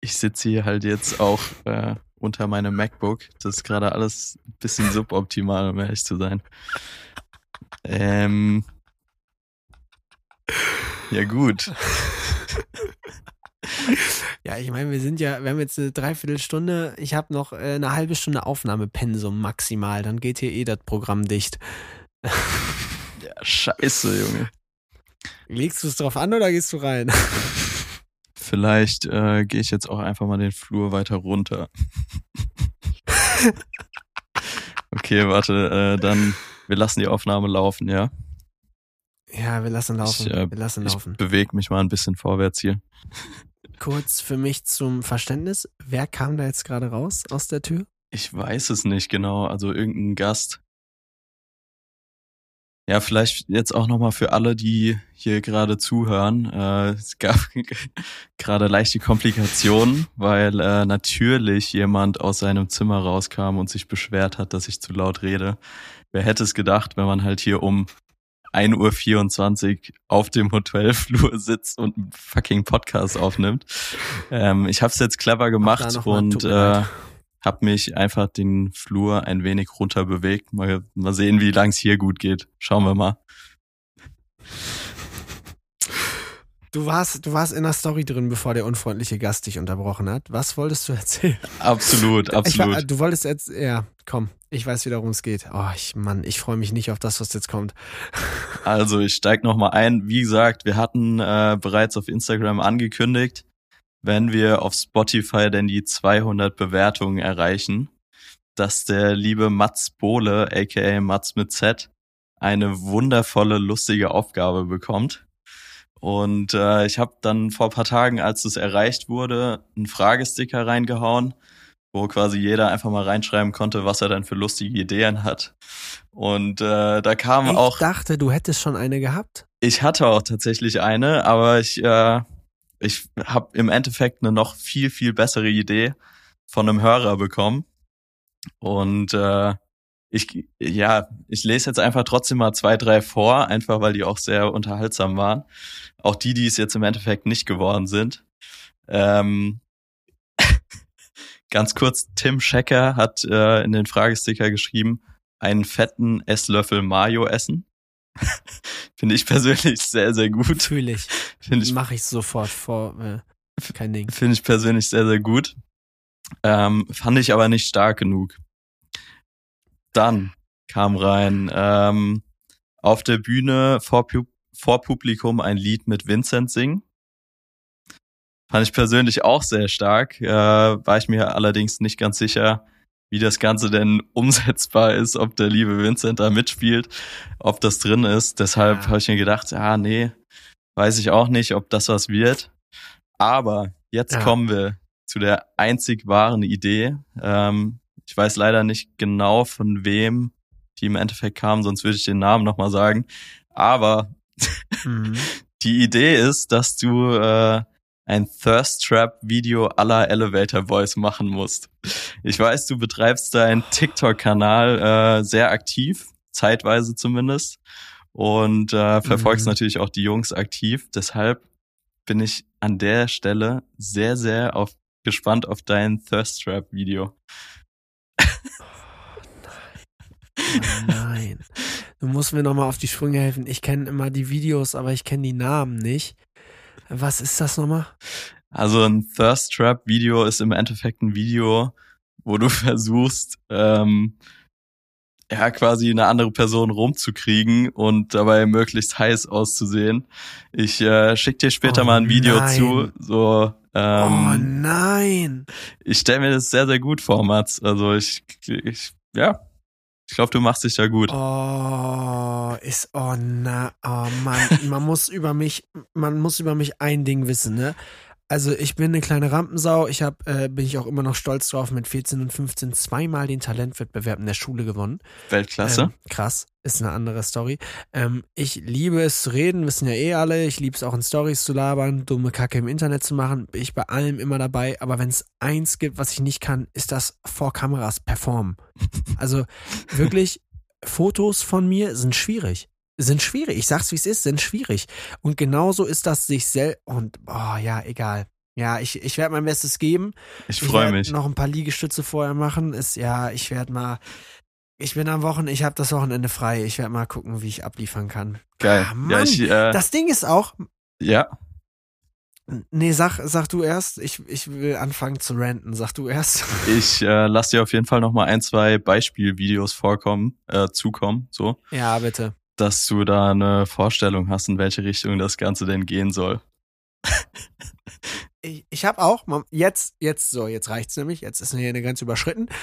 ich sitze hier halt jetzt auch äh, unter meinem MacBook. Das ist gerade alles ein bisschen suboptimal, um ehrlich zu sein. Ähm, ja gut. <laughs> <laughs> <laughs> Ja, ich meine, wir sind ja, wir haben jetzt eine Dreiviertelstunde. Ich habe noch äh, eine halbe Stunde Aufnahmepensum maximal. Dann geht hier eh das Programm dicht. Ja, scheiße, Junge. Legst du es drauf an oder gehst du rein? <laughs> Vielleicht äh, gehe ich jetzt auch einfach mal den Flur weiter runter. <laughs> okay, warte, äh, dann wir lassen die Aufnahme laufen, ja? Ja, wir lassen laufen. Ich, äh, wir lassen Ich laufen. bewege mich mal ein bisschen vorwärts hier. Kurz für mich zum Verständnis. Wer kam da jetzt gerade raus aus der Tür? Ich weiß es nicht genau, also irgendein Gast. Ja, vielleicht jetzt auch nochmal für alle, die hier gerade zuhören. Äh, es gab <laughs> gerade leichte Komplikationen, weil äh, natürlich jemand aus seinem Zimmer rauskam und sich beschwert hat, dass ich zu laut rede. Wer hätte es gedacht, wenn man halt hier um 1.24 Uhr auf dem Hotelflur sitzt und einen fucking Podcast aufnimmt. Ähm, ich habe es jetzt clever gemacht und äh, leid. hab mich einfach den Flur ein wenig runter bewegt. Mal, mal sehen, wie lang es hier gut geht. Schauen wir mal. Du warst, du warst in der Story drin, bevor der unfreundliche Gast dich unterbrochen hat. Was wolltest du erzählen? Absolut, absolut. War, du wolltest jetzt, ja, komm, ich weiß wieder, worum es geht. Oh, ich, Mann, ich freue mich nicht auf das, was jetzt kommt. <laughs> Also, ich steig noch mal ein. Wie gesagt, wir hatten äh, bereits auf Instagram angekündigt, wenn wir auf Spotify denn die 200 Bewertungen erreichen, dass der liebe Mats Bohle, aka Mats mit Z, eine wundervolle, lustige Aufgabe bekommt. Und äh, ich habe dann vor paar Tagen, als es erreicht wurde, einen Fragesticker reingehauen, wo quasi jeder einfach mal reinschreiben konnte, was er dann für lustige Ideen hat. Und äh, da kam ich auch. Ich dachte, du hättest schon eine gehabt. Ich hatte auch tatsächlich eine, aber ich, äh, ich habe im Endeffekt eine noch viel, viel bessere Idee von einem Hörer bekommen. Und äh, ich, ja, ich lese jetzt einfach trotzdem mal zwei, drei vor, einfach weil die auch sehr unterhaltsam waren. Auch die, die es jetzt im Endeffekt nicht geworden sind. Ähm, <laughs> ganz kurz, Tim Schecker hat äh, in den Fragesticker geschrieben, einen fetten Esslöffel Mayo essen. <laughs> Finde ich persönlich sehr, sehr gut. Fühle ich. Finde ich. Mache ich sofort vor. Äh, kein Ding. Finde ich persönlich sehr, sehr gut. Ähm, fand ich aber nicht stark genug. Dann kam rein ähm, auf der Bühne vor, vor Publikum ein Lied mit Vincent singen. Fand ich persönlich auch sehr stark. Äh, war ich mir allerdings nicht ganz sicher, wie das Ganze denn <laughs> umsetzbar ist, ob der liebe Vincent da mitspielt, ob das drin ist. Deshalb ja. habe ich mir gedacht, ah nee, weiß ich auch nicht, ob das was wird. Aber jetzt ja. kommen wir zu der einzig wahren Idee. Ähm, ich weiß leider nicht genau, von wem die im Endeffekt kam, sonst würde ich den Namen nochmal sagen. Aber mhm. <laughs> die Idee ist, dass du äh, ein Thirst Trap Video aller Elevator Boys machen musst. Ich weiß, du betreibst deinen TikTok-Kanal äh, sehr aktiv, zeitweise zumindest, und äh, verfolgst mhm. natürlich auch die Jungs aktiv. Deshalb bin ich an der Stelle sehr, sehr auf, gespannt auf dein Thirst Trap Video. Oh <laughs> nein. Du musst mir nochmal auf die Sprünge helfen. Ich kenne immer die Videos, aber ich kenne die Namen nicht. Was ist das nochmal? Also ein Thirst Trap Video ist im Endeffekt ein Video, wo du <laughs> versuchst, ähm, ja, quasi eine andere Person rumzukriegen und dabei möglichst heiß auszusehen. Ich äh, schick dir später oh mal ein Video nein. zu. So, ähm, oh nein. Ich stelle mir das sehr, sehr gut vor, Mats. Also ich, ich ja, ich glaube, du machst dich da gut. Oh, ist, oh na, oh Mann, man muss über mich, man muss über mich ein Ding wissen, ne? Also ich bin eine kleine Rampensau. Ich habe, äh, bin ich auch immer noch stolz drauf, mit 14 und 15 zweimal den Talentwettbewerb in der Schule gewonnen. Weltklasse. Ähm, krass, ist eine andere Story. Ähm, ich liebe es zu reden, wissen ja eh alle. Ich liebe es auch in Stories zu labern, dumme Kacke im Internet zu machen. Bin ich bei allem immer dabei. Aber wenn es eins gibt, was ich nicht kann, ist das vor Kameras performen. Also wirklich, Fotos von mir sind schwierig sind schwierig. Ich sag's wie es ist, sind schwierig. Und genauso ist das sich selbst und oh ja, egal. Ja, ich, ich werde mein Bestes geben. Ich freue mich. Noch ein paar Liegestütze vorher machen. Ist ja, ich werde mal. Ich bin am Wochenende, ich habe das Wochenende frei. Ich werde mal gucken, wie ich abliefern kann. Geil. Ah, ja, ich, äh, das Ding ist auch. Ja. Nee, sag, sag du erst. Ich, ich will anfangen zu ranten. Sag du erst. <laughs> Ich äh, lass dir auf jeden Fall noch mal ein, zwei Beispielvideos vorkommen, äh, zukommen. So. Ja, bitte dass du da eine Vorstellung hast, in welche Richtung das Ganze denn gehen soll. ich, ich habe auch, jetzt, jetzt, so, jetzt reicht's nämlich, jetzt ist hier eine Grenze überschritten. <laughs>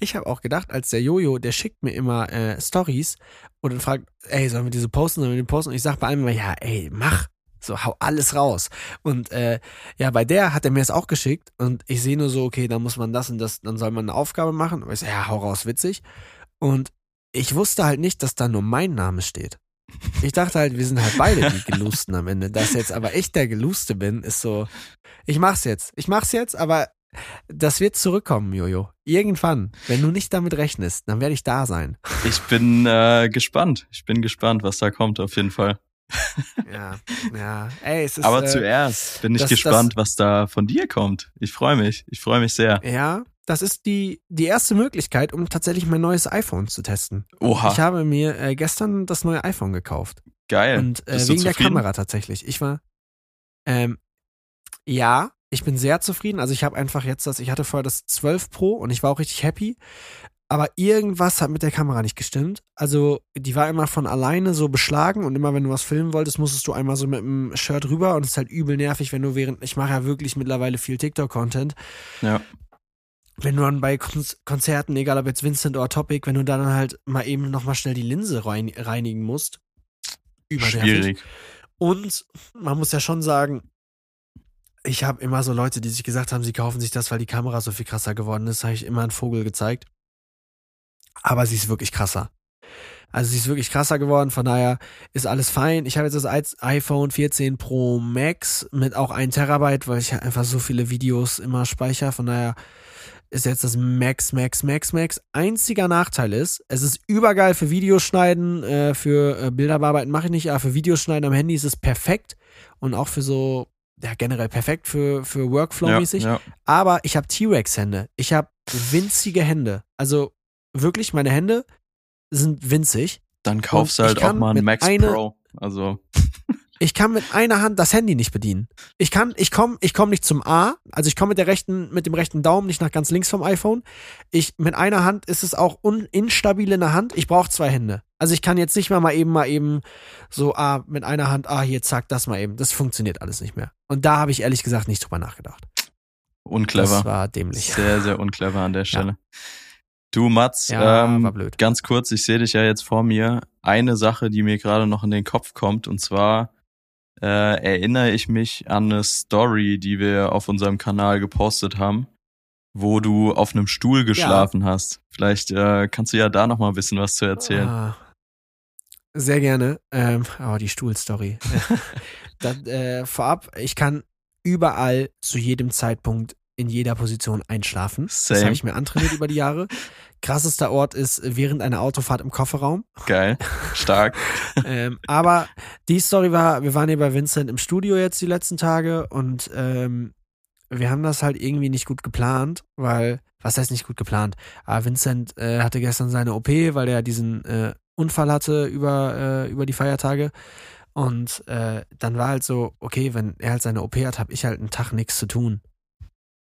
Ich habe auch gedacht, als der Jojo, der schickt mir immer äh, Stories und fragt, ey, sollen wir diese posten, sollen wir die posten? Und ich sag bei einem immer, ja, ey, mach. So, hau alles raus. Und äh, ja, bei der hat er mir es auch geschickt und ich sehe nur so, okay, dann muss man das und das, dann soll man eine Aufgabe machen. Und ich so, ja, hau raus, witzig. Und ich wusste halt nicht, dass da nur mein Name steht. Ich dachte halt, wir sind halt beide die <laughs> Gelusten am Ende. Dass jetzt aber ich der Geluste bin, ist so, ich mach's jetzt. Ich mach's jetzt, aber das wird zurückkommen, Jojo. Irgendwann, wenn du nicht damit rechnest, dann werde ich da sein. Ich bin äh, gespannt. Ich bin gespannt, was da kommt, auf jeden Fall. ja, ja. Ey, es ist, Aber äh, zuerst bin ich das, gespannt, das, was da von dir kommt. Ich freue mich. Ich freue mich sehr. Ja, das ist die, die erste Möglichkeit, um tatsächlich mein neues iPhone zu testen. Oha, Ich habe mir äh, gestern das neue iPhone gekauft. geil. Und äh, wegen der? Kamera tatsächlich. Ich war, ähm, ja, ich bin sehr zufrieden. Also ich habe einfach jetzt das, ich hatte vorher das 12 Pro und ich war auch richtig happy. Aber irgendwas hat mit der Kamera nicht gestimmt. Also die war immer von alleine so beschlagen und immer wenn du was filmen wolltest, musstest du einmal so mit dem Shirt rüber und es ist halt übel nervig, wenn du während, ich mache ja wirklich mittlerweile viel TikTok-Content. Ja. Wenn du dann bei Kon Konzerten, egal ob jetzt Vincent oder Topic, wenn du dann halt mal eben nochmal schnell die Linse rein reinigen musst. Schwierig. Und man muss ja schon sagen, ich habe immer so Leute, die sich gesagt haben, sie kaufen sich das, weil die Kamera so viel krasser geworden ist, habe ich immer einen Vogel gezeigt. Aber sie ist wirklich krasser. Also sie ist wirklich krasser geworden, von daher ist alles fein. Ich habe jetzt das iPhone 14 Pro Max mit auch 1 Terabyte, weil ich einfach so viele Videos immer speichere. Von daher ist jetzt das Max, Max, Max, Max. Einziger Nachteil ist, es ist übergeil für Videos schneiden, äh, für äh, Bilder bearbeiten mache ich nicht, aber für Videos schneiden am Handy ist es perfekt und auch für so, ja generell perfekt für, für Workflow-mäßig. Ja, ja. Aber ich habe T-Rex-Hände. Ich habe winzige Hände. Also wirklich, meine Hände sind winzig. Dann kaufst du halt auch mal einen Max Pro. Also, Ich kann mit einer Hand das Handy nicht bedienen. Ich kann, ich komme, ich komme nicht zum A. Also ich komme mit der rechten, mit dem rechten Daumen nicht nach ganz links vom iPhone. Ich mit einer Hand ist es auch un, instabil in der Hand. Ich brauche zwei Hände. Also ich kann jetzt nicht mal mal eben mal eben so ah mit einer Hand ah hier zack das mal eben. Das funktioniert alles nicht mehr. Und da habe ich ehrlich gesagt nicht drüber nachgedacht. Das unclever. war dämlich. Sehr, sehr unclever an der Stelle. Du, Mats, Ja, ähm, ganz kurz, ich sehe dich ja jetzt vor mir. Eine Sache, die mir gerade noch in den Kopf kommt, und zwar äh, erinnere ich mich an eine Story, die wir auf unserem Kanal gepostet haben, wo du auf einem Stuhl geschlafen hast. Vielleicht äh, kannst du ja da noch mal ein bisschen was zu erzählen. Ah, sehr gerne. Ähm, oh, die Stuhlstory. <laughs> äh, vorab, ich kann überall zu jedem Zeitpunkt in jeder Position einschlafen. Das Same. habe ich mir antrainiert über die Jahre. Krassester Ort ist während einer Autofahrt im Kofferraum. Geil, stark. <laughs> ähm, aber die Story war, wir waren hier bei Vincent im Studio jetzt die letzten Tage und ähm, wir haben das halt irgendwie nicht gut geplant, weil, was heißt nicht gut geplant? Aber Vincent äh, hatte gestern seine OP, weil er diesen äh, Unfall hatte über, äh, über die Feiertage. Und äh, dann war halt so, okay, wenn er halt seine OP hat, habe ich halt einen Tag nichts zu tun.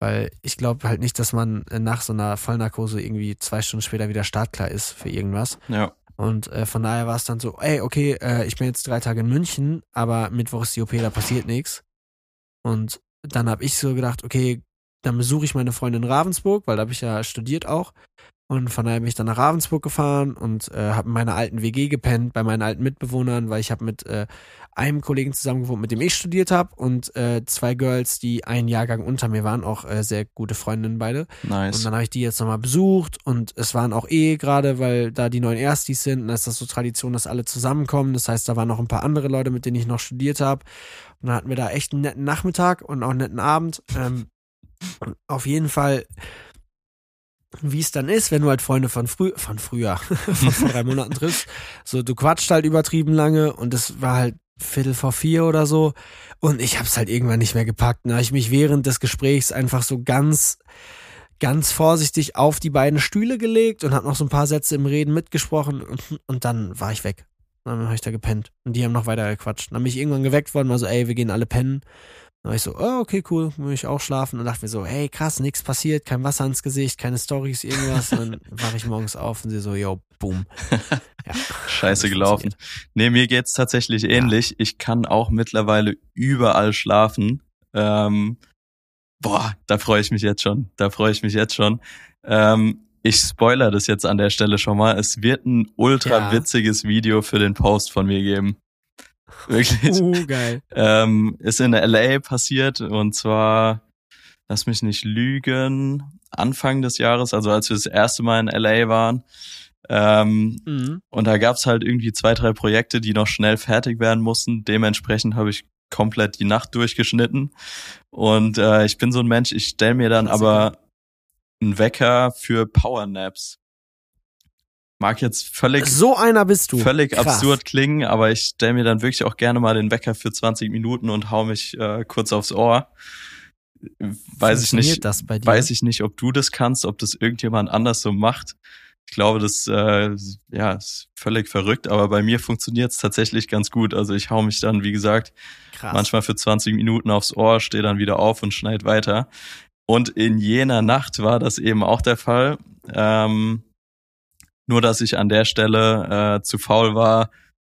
Weil ich glaube halt nicht, dass man äh, nach so einer Vollnarkose irgendwie zwei Stunden später wieder startklar ist für irgendwas. Ja, Und äh, von daher war es dann so, ey, okay, äh, ich bin jetzt drei Tage in München, aber Mittwoch ist die OP, da passiert nichts. Und dann habe ich so gedacht, okay, dann besuche ich meine Freundin in Ravensburg, weil da habe ich ja studiert auch. Und von daher bin ich dann nach Ravensburg gefahren und äh, habe in meiner alten WG gepennt, bei meinen alten Mitbewohnern, weil ich habe mit äh, einem Kollegen zusammen gewohnt, mit dem ich studiert habe und äh, zwei Girls, die einen Jahrgang unter mir waren, auch äh, sehr gute Freundinnen beide. Und nice. dann habe ich die jetzt nochmal besucht und es waren auch eh gerade, weil da die neuen Erstis sind, und da ist das so Tradition, dass alle zusammenkommen. Das heißt, da waren noch ein paar andere Leute, mit denen ich noch studiert habe. Und dann hatten wir da echt einen netten Nachmittag und auch einen netten Abend. Ähm, und auf jeden Fall, wie es dann ist, wenn du halt Freunde von früh, von früher, <laughs> von vor drei Monaten triffst, so du quatscht halt übertrieben lange und es war halt Viertel vor vier oder so und ich hab's halt irgendwann nicht mehr gepackt. Da habe ich mich während des Gesprächs einfach so ganz ganz vorsichtig auf die beiden Stühle gelegt und hab noch so ein paar Sätze im Reden mitgesprochen und, und dann war ich weg. Dann habe ich da gepennt und die haben noch weiter gequatscht. Dann bin ich irgendwann geweckt worden, war so, ey, wir gehen alle pennen. Dann war ich so, oh, okay, cool, will ich auch schlafen. Und dachte mir so, hey, krass, nichts passiert, kein Wasser ins Gesicht, keine Stories, irgendwas. Und dann <laughs> wache ich morgens auf und sie so, yo, boom. <laughs> Ja, Scheiße gelaufen. Nee, mir geht's tatsächlich ähnlich. Ich kann auch mittlerweile überall schlafen. Ähm, boah, da freue ich mich jetzt schon. Da freue ich mich jetzt schon. Ähm, ich spoiler das jetzt an der Stelle schon mal. Es wird ein ultra Ja. witziges Video für den Post von mir geben. <laughs> Wirklich. Uh, geil. ähm, ist in LA passiert und zwar, lass mich nicht lügen, Anfang des Jahres, also als wir das erste Mal in LA waren. Ähm, Mhm. und da gab's halt irgendwie zwei, drei Projekte, die noch schnell fertig werden mussten. Dementsprechend habe ich komplett die Nacht durchgeschnitten. Und äh, ich bin so ein Mensch, ich stell mir dann aber einen Wecker für Powernaps. Mag jetzt völlig, So einer bist du. völlig Krass. absurd klingen, aber ich stell mir dann wirklich auch gerne mal den Wecker für 20 Minuten und hau mich äh, kurz aufs Ohr. weiß ich nicht, weiß ich nicht, ob du das kannst, ob das irgendjemand anders so macht. Ich glaube, das äh, ja ist völlig verrückt, aber bei mir funktioniert es tatsächlich ganz gut. Also ich hau mich dann, wie gesagt, Krass. manchmal für 20 Minuten aufs Ohr, stehe dann wieder auf und schneid weiter. Und in jener Nacht war das eben auch der Fall. Ähm, nur, dass ich an der Stelle äh, zu faul war,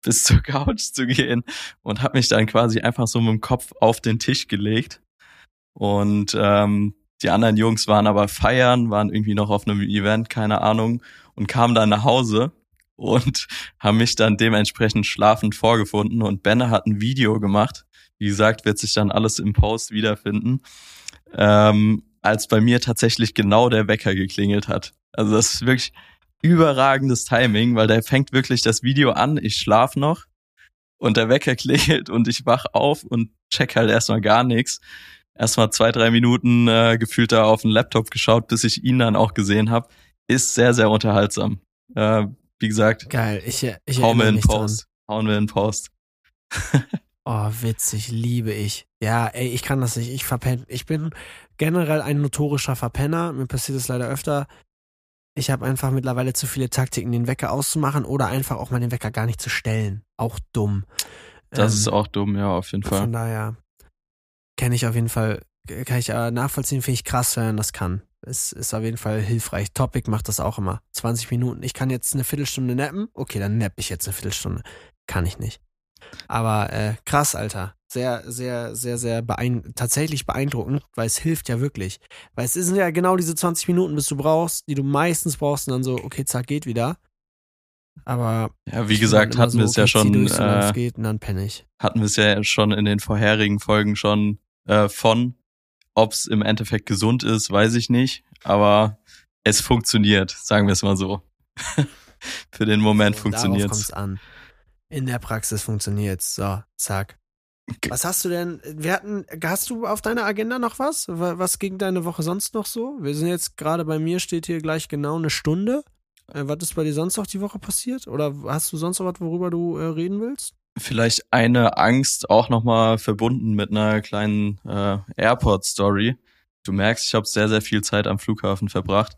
bis zur Couch zu gehen und habe mich dann quasi einfach so mit dem Kopf auf den Tisch gelegt. Und ähm, die anderen Jungs waren aber feiern, waren irgendwie noch auf einem Event, keine Ahnung, und kamen dann nach Hause und <laughs> haben mich dann dementsprechend schlafend vorgefunden. Und Benne hat ein Video gemacht. Wie gesagt, wird sich dann alles im Post wiederfinden. Ähm, als bei mir tatsächlich genau der Wecker geklingelt hat. Also das ist wirklich überragendes Timing, weil der fängt wirklich das Video an, ich schlaf noch und der Wecker <laughs> klingelt und ich wach auf und check halt erstmal gar nichts. Erstmal zwei, drei Minuten äh, gefühlt da auf den Laptop geschaut, bis ich ihn dann auch gesehen habe. Ist sehr, sehr unterhaltsam. Äh, wie gesagt, Geil, ich, ich hauen wir in mich dran. Post. Hauen wir in Post. <laughs> Oh, witzig, liebe ich. Ja, ey, ich kann das nicht. Ich verpenne. Ich bin generell ein notorischer Verpenner. Mir passiert es leider öfter. Ich habe einfach mittlerweile zu viele Taktiken, den Wecker auszumachen oder einfach auch mal den Wecker gar nicht zu stellen. Auch dumm. Das Ähm, ist auch dumm, ja, auf jeden Fall. Von daher kenne ich auf jeden Fall, kann ich äh, nachvollziehen, finde ich krass, wenn man das kann. Es ist auf jeden Fall hilfreich. Topic macht das auch immer. 20 Minuten. Ich kann jetzt eine Viertelstunde nappen. Okay, dann napp ich jetzt eine Viertelstunde. Kann ich nicht. Aber äh, krass, Alter. Sehr, sehr, sehr, sehr beein tatsächlich beeindruckend, weil es hilft ja wirklich. Weil es sind ja genau diese 20 Minuten, bis du brauchst, die du meistens brauchst und dann so, okay, zack, geht wieder. Aber Ja, wie gesagt, immer hatten wir es ja okay, zieh schon, durch, es äh, geht und dann penne ich. hatten wir es ja schon in den vorherigen Folgen schon äh, von. Ob es im Endeffekt gesund ist, weiß ich nicht, aber es funktioniert, sagen wir es mal so. <laughs> Für den Moment So, funktioniert kommt's an. In der Praxis funktioniert's. So, zack. Was hast du denn? Wir hatten, hast du auf deiner Agenda noch was? Wa- Was ging deine Woche sonst noch so? Wir sind jetzt gerade bei mir, steht hier gleich genau eine Stunde. Äh, was ist bei dir sonst noch die Woche passiert? Oder hast du sonst noch was, worüber du äh, reden willst? Vielleicht eine Angst auch nochmal verbunden mit einer kleinen äh, Airport-Story. Du merkst, ich habe sehr, sehr viel Zeit am Flughafen verbracht.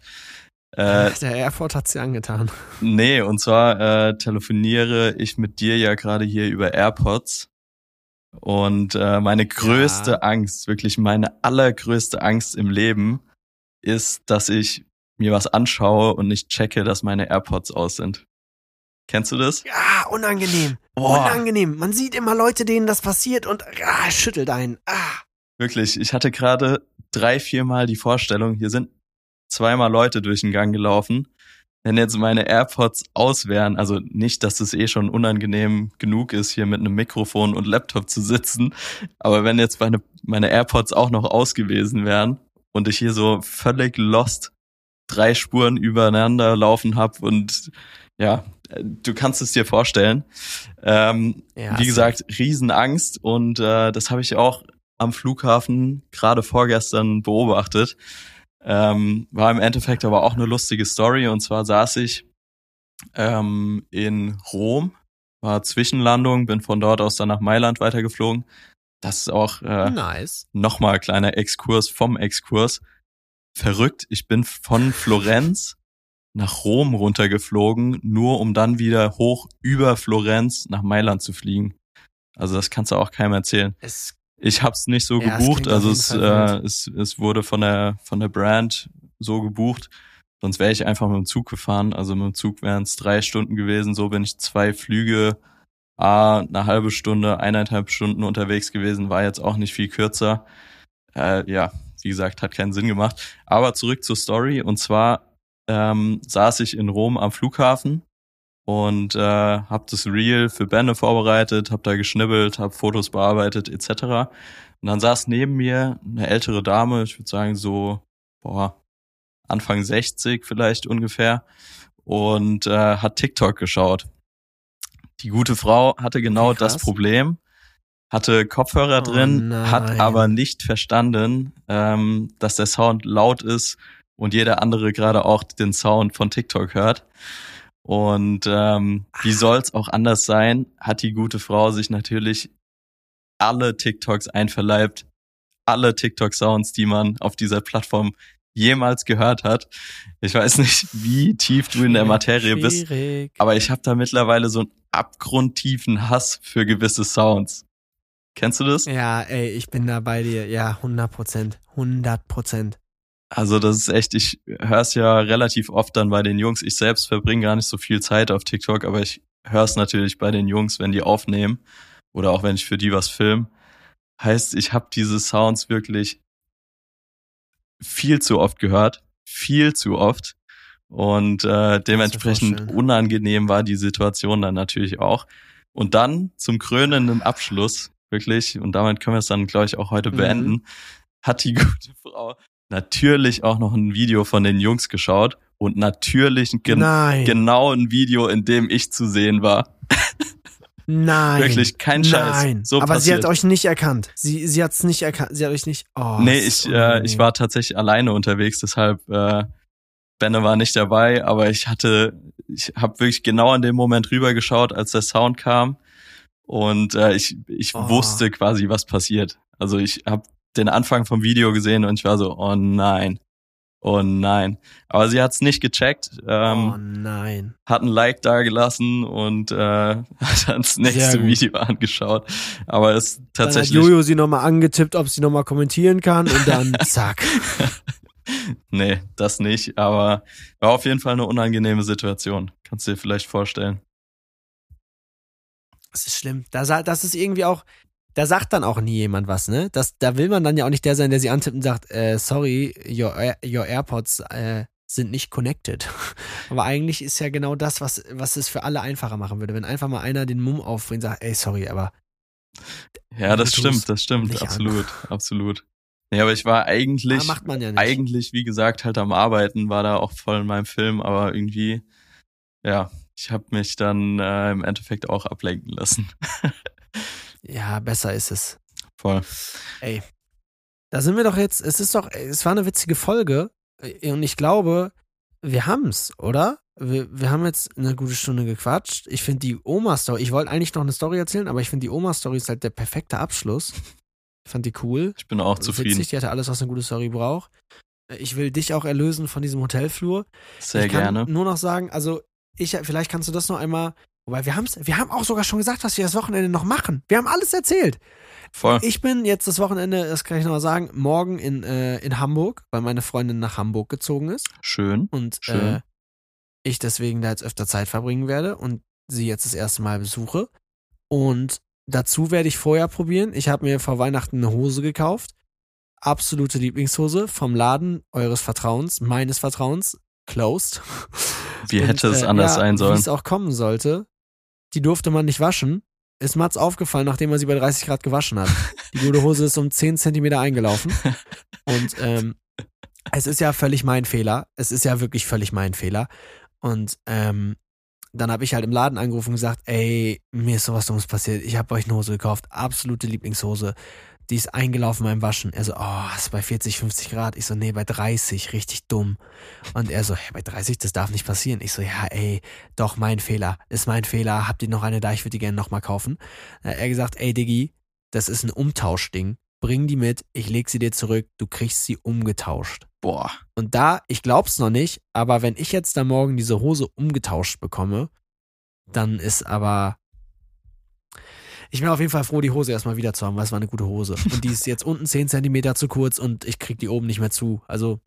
Äh, <laughs> Der Airport hat's dir angetan. Nee, und zwar äh, telefoniere ich mit dir ja gerade hier über AirPods. Und äh, meine größte Ja. Angst, wirklich meine allergrößte Angst im Leben, ist, dass ich mir was anschaue und nicht checke, dass meine AirPods aus sind. Kennst du das? Ja, unangenehm. Boah. Unangenehm. Man sieht immer Leute, denen das passiert und ah, schüttelt einen. Ah. Wirklich, ich hatte gerade drei, viermal die Vorstellung, hier sind zweimal Leute durch den Gang gelaufen. Wenn jetzt meine AirPods aus wären, also nicht, dass es eh schon unangenehm genug ist, hier mit einem Mikrofon und Laptop zu sitzen, aber wenn jetzt meine, meine AirPods auch noch aus gewesen wären und ich hier so völlig lost drei Spuren übereinander laufen hab und ja, du kannst es dir vorstellen. Ähm, Ja, wie gesagt, Riesenangst und äh, das habe ich auch am Flughafen gerade vorgestern beobachtet. Ähm, war im Endeffekt aber auch eine lustige Story und zwar saß ich ähm, in Rom, war Zwischenlandung, bin von dort aus dann nach Mailand weitergeflogen. Das ist auch äh, Nice. nochmal kleiner Exkurs vom Exkurs. Verrückt, ich bin von Florenz nach Rom runtergeflogen, nur um dann wieder hoch über Florenz nach Mailand zu fliegen. Also das kannst du auch keinem erzählen. Es Ich hab's nicht so Ja, es gebucht, also es, äh, es, es wurde von der von der Brand so gebucht. Sonst wäre ich einfach mit dem Zug gefahren. Also mit dem Zug wären es drei Stunden gewesen. So bin ich zwei Flüge, a eine halbe Stunde, eineinhalb Stunden unterwegs gewesen. War jetzt auch nicht viel kürzer. Äh, ja, wie gesagt, hat keinen Sinn gemacht. Aber zurück zur Story. Und zwar ähm, saß ich in Rom am Flughafen und äh, habe das Reel für Bände vorbereitet, habe da geschnibbelt, habe Fotos bearbeitet etc. Und dann saß neben mir eine ältere Dame, ich würde sagen so boah, Anfang 60 vielleicht ungefähr und äh, hat TikTok geschaut. Die gute Frau hatte genau krass. das Problem, hatte Kopfhörer Oh drin, hat nein. aber nicht verstanden, ähm, dass der Sound laut ist und jeder andere gerade auch den Sound von TikTok hört. Und ähm, wie soll's auch anders sein, hat die gute Frau sich natürlich alle TikToks einverleibt, alle TikTok-Sounds, die man auf dieser Plattform jemals gehört hat. Ich weiß nicht, wie tief du in der Materie bist, aber ich habe da mittlerweile so einen abgrundtiefen Hass für gewisse Sounds. Kennst du das? Ja, ey, ich bin da bei dir. Ja, 100 Prozent. 100 Prozent. Also das ist echt, ich höre es ja relativ oft dann bei den Jungs. Ich selbst verbringe gar nicht so viel Zeit auf TikTok, aber ich höre es natürlich bei den Jungs, wenn die aufnehmen oder auch wenn ich für die was film. Heißt, ich habe diese Sounds wirklich viel zu oft gehört, viel zu oft. Und äh, dementsprechend unangenehm war die Situation dann natürlich auch. Und dann zum krönenden Abschluss, wirklich, und damit können wir es dann, glaube ich, auch heute Mhm. beenden, hat die gute Frau natürlich auch noch ein Video von den Jungs geschaut und natürlich gen Nein. genau ein Video, in dem ich zu sehen war. Nein. Wirklich, kein Scheiß. Nein. So Aber sie passiert. hat euch nicht erkannt. Sie, sie hat's nicht erkannt. Sie hat euch nicht. Oh, nee, ich, äh, ich war tatsächlich alleine unterwegs, deshalb äh, Benne war nicht dabei, aber ich hatte, ich habe wirklich genau an dem Moment rübergeschaut, als der Sound kam und äh, ich, ich Oh. wusste quasi, was passiert. Also ich habe den Anfang vom Video gesehen und ich war so, oh nein, oh nein. Aber sie hat's nicht gecheckt, ähm, oh nein. hat ein Like da gelassen und äh, <laughs> hat dann das nächste. Video angeschaut. Aber es ist Dann hat tatsächlich Jojo sie nochmal angetippt, ob sie nochmal kommentieren kann und dann <laughs> zack. <laughs> Nee, das nicht, aber war auf jeden Fall eine unangenehme Situation. Kannst du dir vielleicht vorstellen. Das ist schlimm. Da, sa- das ist irgendwie auch, da sagt dann auch nie jemand was, ne? Das, da will man dann ja auch nicht der sein, der sie antippt und sagt, äh, sorry, your, your AirPods äh, sind nicht connected. <laughs> Aber eigentlich ist ja genau das, was, was es für alle einfacher machen würde. Wenn einfach mal einer den Mumm aufbringt und sagt, ey, sorry, aber Ja, das stimmt, das stimmt, nicht an. absolut, absolut. Nee, aber ich war eigentlich, ah, macht man ja nicht. eigentlich, wie gesagt, halt am Arbeiten, war da auch voll in meinem Film, aber irgendwie, ja, ich habe mich dann äh, im Endeffekt auch ablenken lassen. <laughs> Ja, besser ist es. voll. Ey, da sind wir doch jetzt, es ist doch, es war eine witzige Folge äh, und ich glaube, wir haben's, oder? Wir, wir haben jetzt eine gute Stunde gequatscht. Ich finde die Oma-Story, ich wollte eigentlich noch eine Story erzählen, aber ich finde die Oma-Story ist halt der perfekte Abschluss. Ich fand die cool. Ich bin auch zufrieden. Witzig, die hatte alles, was eine gute Story braucht. Äh, Ich will dich auch erlösen von diesem Hotelflur. Sehr ich kann gerne. nur noch sagen, also ich, vielleicht kannst du das noch einmal, wobei wir haben's, wir haben auch sogar schon gesagt, was wir das Wochenende noch machen. Wir haben alles erzählt. Voll. Ich bin jetzt das Wochenende, das kann ich noch mal sagen, morgen in, äh, in Hamburg, weil meine Freundin nach Hamburg gezogen ist Schön. und Schön. äh, ich deswegen da jetzt öfter Zeit verbringen werde und sie jetzt das erste Mal besuche. Und dazu werde ich vorher probieren. Ich habe mir vor Weihnachten eine Hose gekauft. Absolute Lieblingshose vom Laden eures Vertrauens, meines Vertrauens, closed. Wie <laughs> Und, hätte es äh, anders ja, sein Wie sollen? es auch kommen sollte. Die durfte man nicht waschen. Ist Mats aufgefallen, nachdem er sie bei 30 Grad gewaschen hat. Die gute Hose ist um 10 Zentimeter eingelaufen. Und ähm, es ist ja völlig mein Fehler. Es ist ja wirklich völlig mein Fehler. Und ähm, dann habe ich halt im Laden angerufen und gesagt, ey, mir ist sowas Dummes passiert. Ich habe euch eine Hose gekauft. Absolute Lieblingshose. Die ist eingelaufen beim Waschen. Er so, oh, ist bei 40, 50 Grad. Ich so, nee, bei 30, richtig dumm. Und er so, hey, bei 30, das darf nicht passieren. Ich so, ja, ey, doch, mein Fehler. Ist mein Fehler. Habt ihr noch eine da? Ich würde die gerne nochmal kaufen. Da hat er gesagt, ey, Diggi, das ist ein Umtauschding. Bring die mit, ich leg sie dir zurück, du kriegst sie umgetauscht. Boah. Und da, ich glaub's noch nicht, aber wenn ich jetzt da morgen diese Hose umgetauscht bekomme, dann ist aber. Ich bin auf jeden Fall froh, die Hose erstmal wieder zu haben, weil es war eine gute Hose. Und die ist <laughs> jetzt unten 10 Zentimeter zu kurz und ich krieg die oben nicht mehr zu. Also.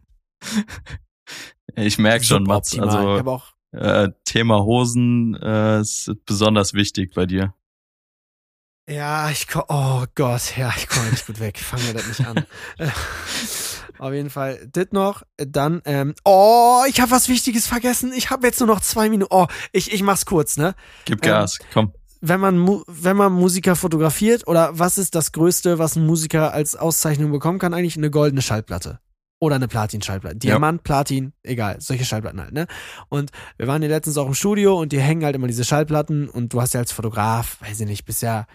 Ich merke schon, Mats, also habe auch äh, Thema Hosen äh, ist besonders wichtig bei dir. Ja, ich komm, oh Gott, ja, ich komme nicht gut weg. Fangen wir das nicht an. <laughs> Auf jeden Fall, das noch, dann, ähm, oh, ich habe was Wichtiges vergessen. Ich habe jetzt nur noch zwei Minuten. Oh, ich, ich mach's kurz, ne? Gib Ähm, Gas, komm. Wenn man, wenn man Musiker fotografiert, oder was ist das Größte, was ein Musiker als Auszeichnung bekommen kann? Eigentlich eine goldene Schallplatte. Oder eine Platin-Schallplatte. Diamant, Platin, egal, solche Schallplatten halt, ne? Und wir waren hier letztens auch im Studio und die hängen halt immer diese Schallplatten und du hast ja als Fotograf, weiß ich nicht, bist ja,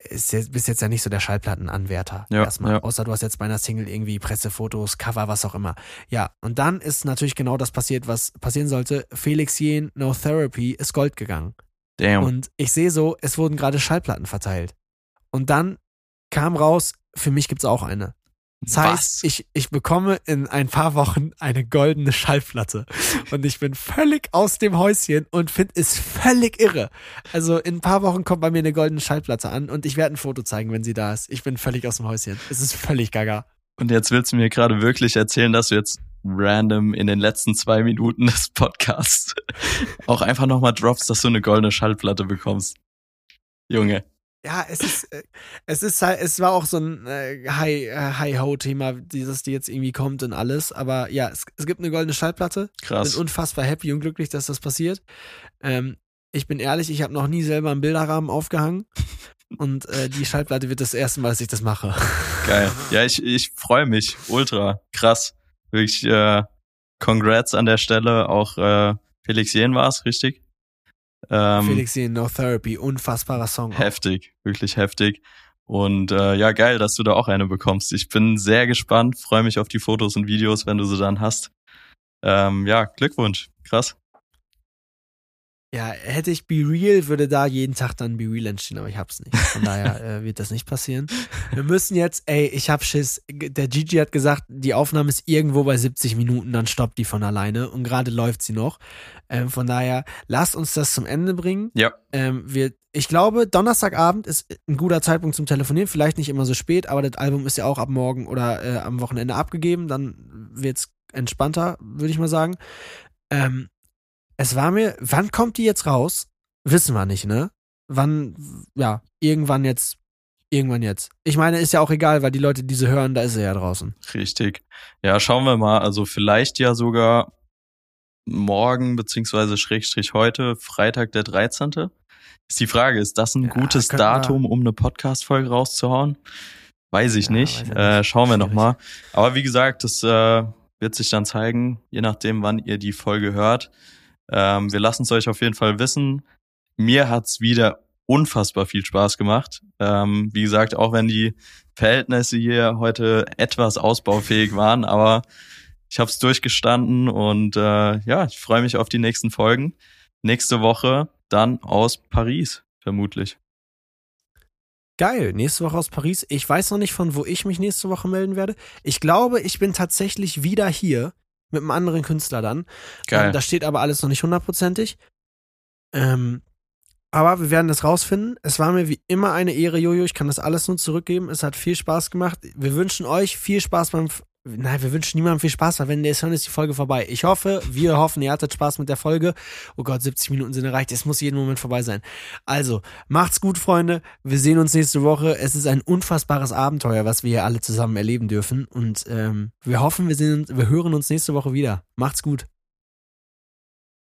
ist jetzt, bist jetzt ja nicht so der Schallplattenanwärter. Ja, erstmal. ja. Außer du hast jetzt bei einer Single irgendwie Pressefotos, Cover, was auch immer. Ja, und dann ist natürlich genau das passiert, was passieren sollte. Felix Jen, No Therapy, ist Gold gegangen. Damn. Und ich sehe so, es wurden gerade Schallplatten verteilt. Und dann kam raus, für mich gibt's auch eine. Das heißt, ich, ich bekomme in ein paar Wochen eine goldene Schallplatte. Und ich bin völlig aus dem Häuschen und finde es völlig irre. Also in ein paar Wochen kommt bei mir eine goldene Schallplatte an und ich werde ein Foto zeigen, wenn sie da ist. Ich bin völlig aus dem Häuschen. Es ist völlig gaga. Und jetzt willst du mir gerade wirklich erzählen, dass du jetzt random in den letzten zwei Minuten des Podcasts <laughs> auch einfach nochmal droppst, dass du eine goldene Schallplatte bekommst. Junge ja, es ist, äh, es ist halt, es war auch so ein äh, äh, High-Ho-Thema, dieses, die jetzt irgendwie kommt und alles. Aber ja, es, es gibt eine goldene Schallplatte. Krass. Bin unfassbar happy und glücklich, dass das passiert. Ähm, ich bin ehrlich, ich habe noch nie selber einen Bilderrahmen aufgehangen. Und äh, die Schallplatte wird das erste Mal, dass ich das mache. Geil. Ja, ich, ich freue mich. Ultra. Krass. Wirklich, äh, Congrats an der Stelle. Auch äh, Felix Jen war es, richtig? Ähm, Felix in No Therapy, unfassbarer Song. Heftig, wirklich heftig. Und äh, ja, geil, dass du da auch eine bekommst. Ich bin sehr gespannt, freue mich auf die Fotos und Videos, wenn du sie dann hast. Ähm, ja, Glückwunsch, krass. Ja, hätte ich Be Real, würde da jeden Tag dann Be Real entstehen, aber ich hab's nicht. Von daher <laughs> äh, wird das nicht passieren. Wir müssen jetzt, ey, ich hab Schiss. Der Gigi hat gesagt, die Aufnahme ist irgendwo bei 70 Minuten, dann stoppt die von alleine und gerade läuft sie noch. Ähm, von daher, lasst uns das zum Ende bringen. Ja. Ähm, wir, ich glaube, Donnerstagabend ist ein guter Zeitpunkt zum Telefonieren, vielleicht nicht immer so spät, aber das Album ist ja auch ab morgen oder äh, am Wochenende abgegeben, dann wird's entspannter, würde ich mal sagen. Ähm, es war mir, wann kommt die jetzt raus? Wissen wir nicht, ne? Wann, ja, irgendwann jetzt, irgendwann jetzt. Ich meine, ist ja auch egal, weil die Leute diese hören, da ist sie ja draußen. Richtig. Ja, schauen wir mal. Also vielleicht ja sogar morgen, beziehungsweise Schrägstrich heute, Freitag der 13. Ist die Frage, ist das ein ja, gutes Datum, um eine Podcast-Folge rauszuhauen? Weiß ich ja, nicht. Weiß ich äh, schauen wir nochmal. Aber wie gesagt, das äh, wird sich dann zeigen, je nachdem, wann ihr die Folge hört. Ähm, wir lassen es euch auf jeden Fall wissen. Mir hat's wieder unfassbar viel Spaß gemacht. Ähm, wie gesagt, auch wenn die Verhältnisse hier heute etwas ausbaufähig waren, aber ich habe es durchgestanden und äh, ja, ich freue mich auf die nächsten Folgen. Nächste Woche dann aus Paris, vermutlich. Geil, nächste Woche aus Paris. Ich weiß noch nicht, von wo ich mich nächste Woche melden werde. Ich glaube, ich bin tatsächlich wieder hier mit einem anderen Künstler dann. Geil. Ähm, da steht aber alles noch nicht hundertprozentig. Ähm, aber wir werden das rausfinden. Es war mir wie immer eine Ehre, Jojo. Ich kann das alles nur zurückgeben. Es hat viel Spaß gemacht. Wir wünschen euch viel Spaß beim Nein, wir wünschen niemandem viel Spaß, weil wenn der ist, hören, ist die Folge vorbei. Ich hoffe, wir hoffen, ihr hattet Spaß mit der Folge. Oh Gott, 70 Minuten sind erreicht. Es muss jeden Moment vorbei sein. Also, macht's gut, Freunde. Wir sehen uns nächste Woche. Es ist ein unfassbares Abenteuer, was wir hier alle zusammen erleben dürfen. Und ähm, wir hoffen, wir, sehen, wir hören uns nächste Woche wieder. Macht's gut.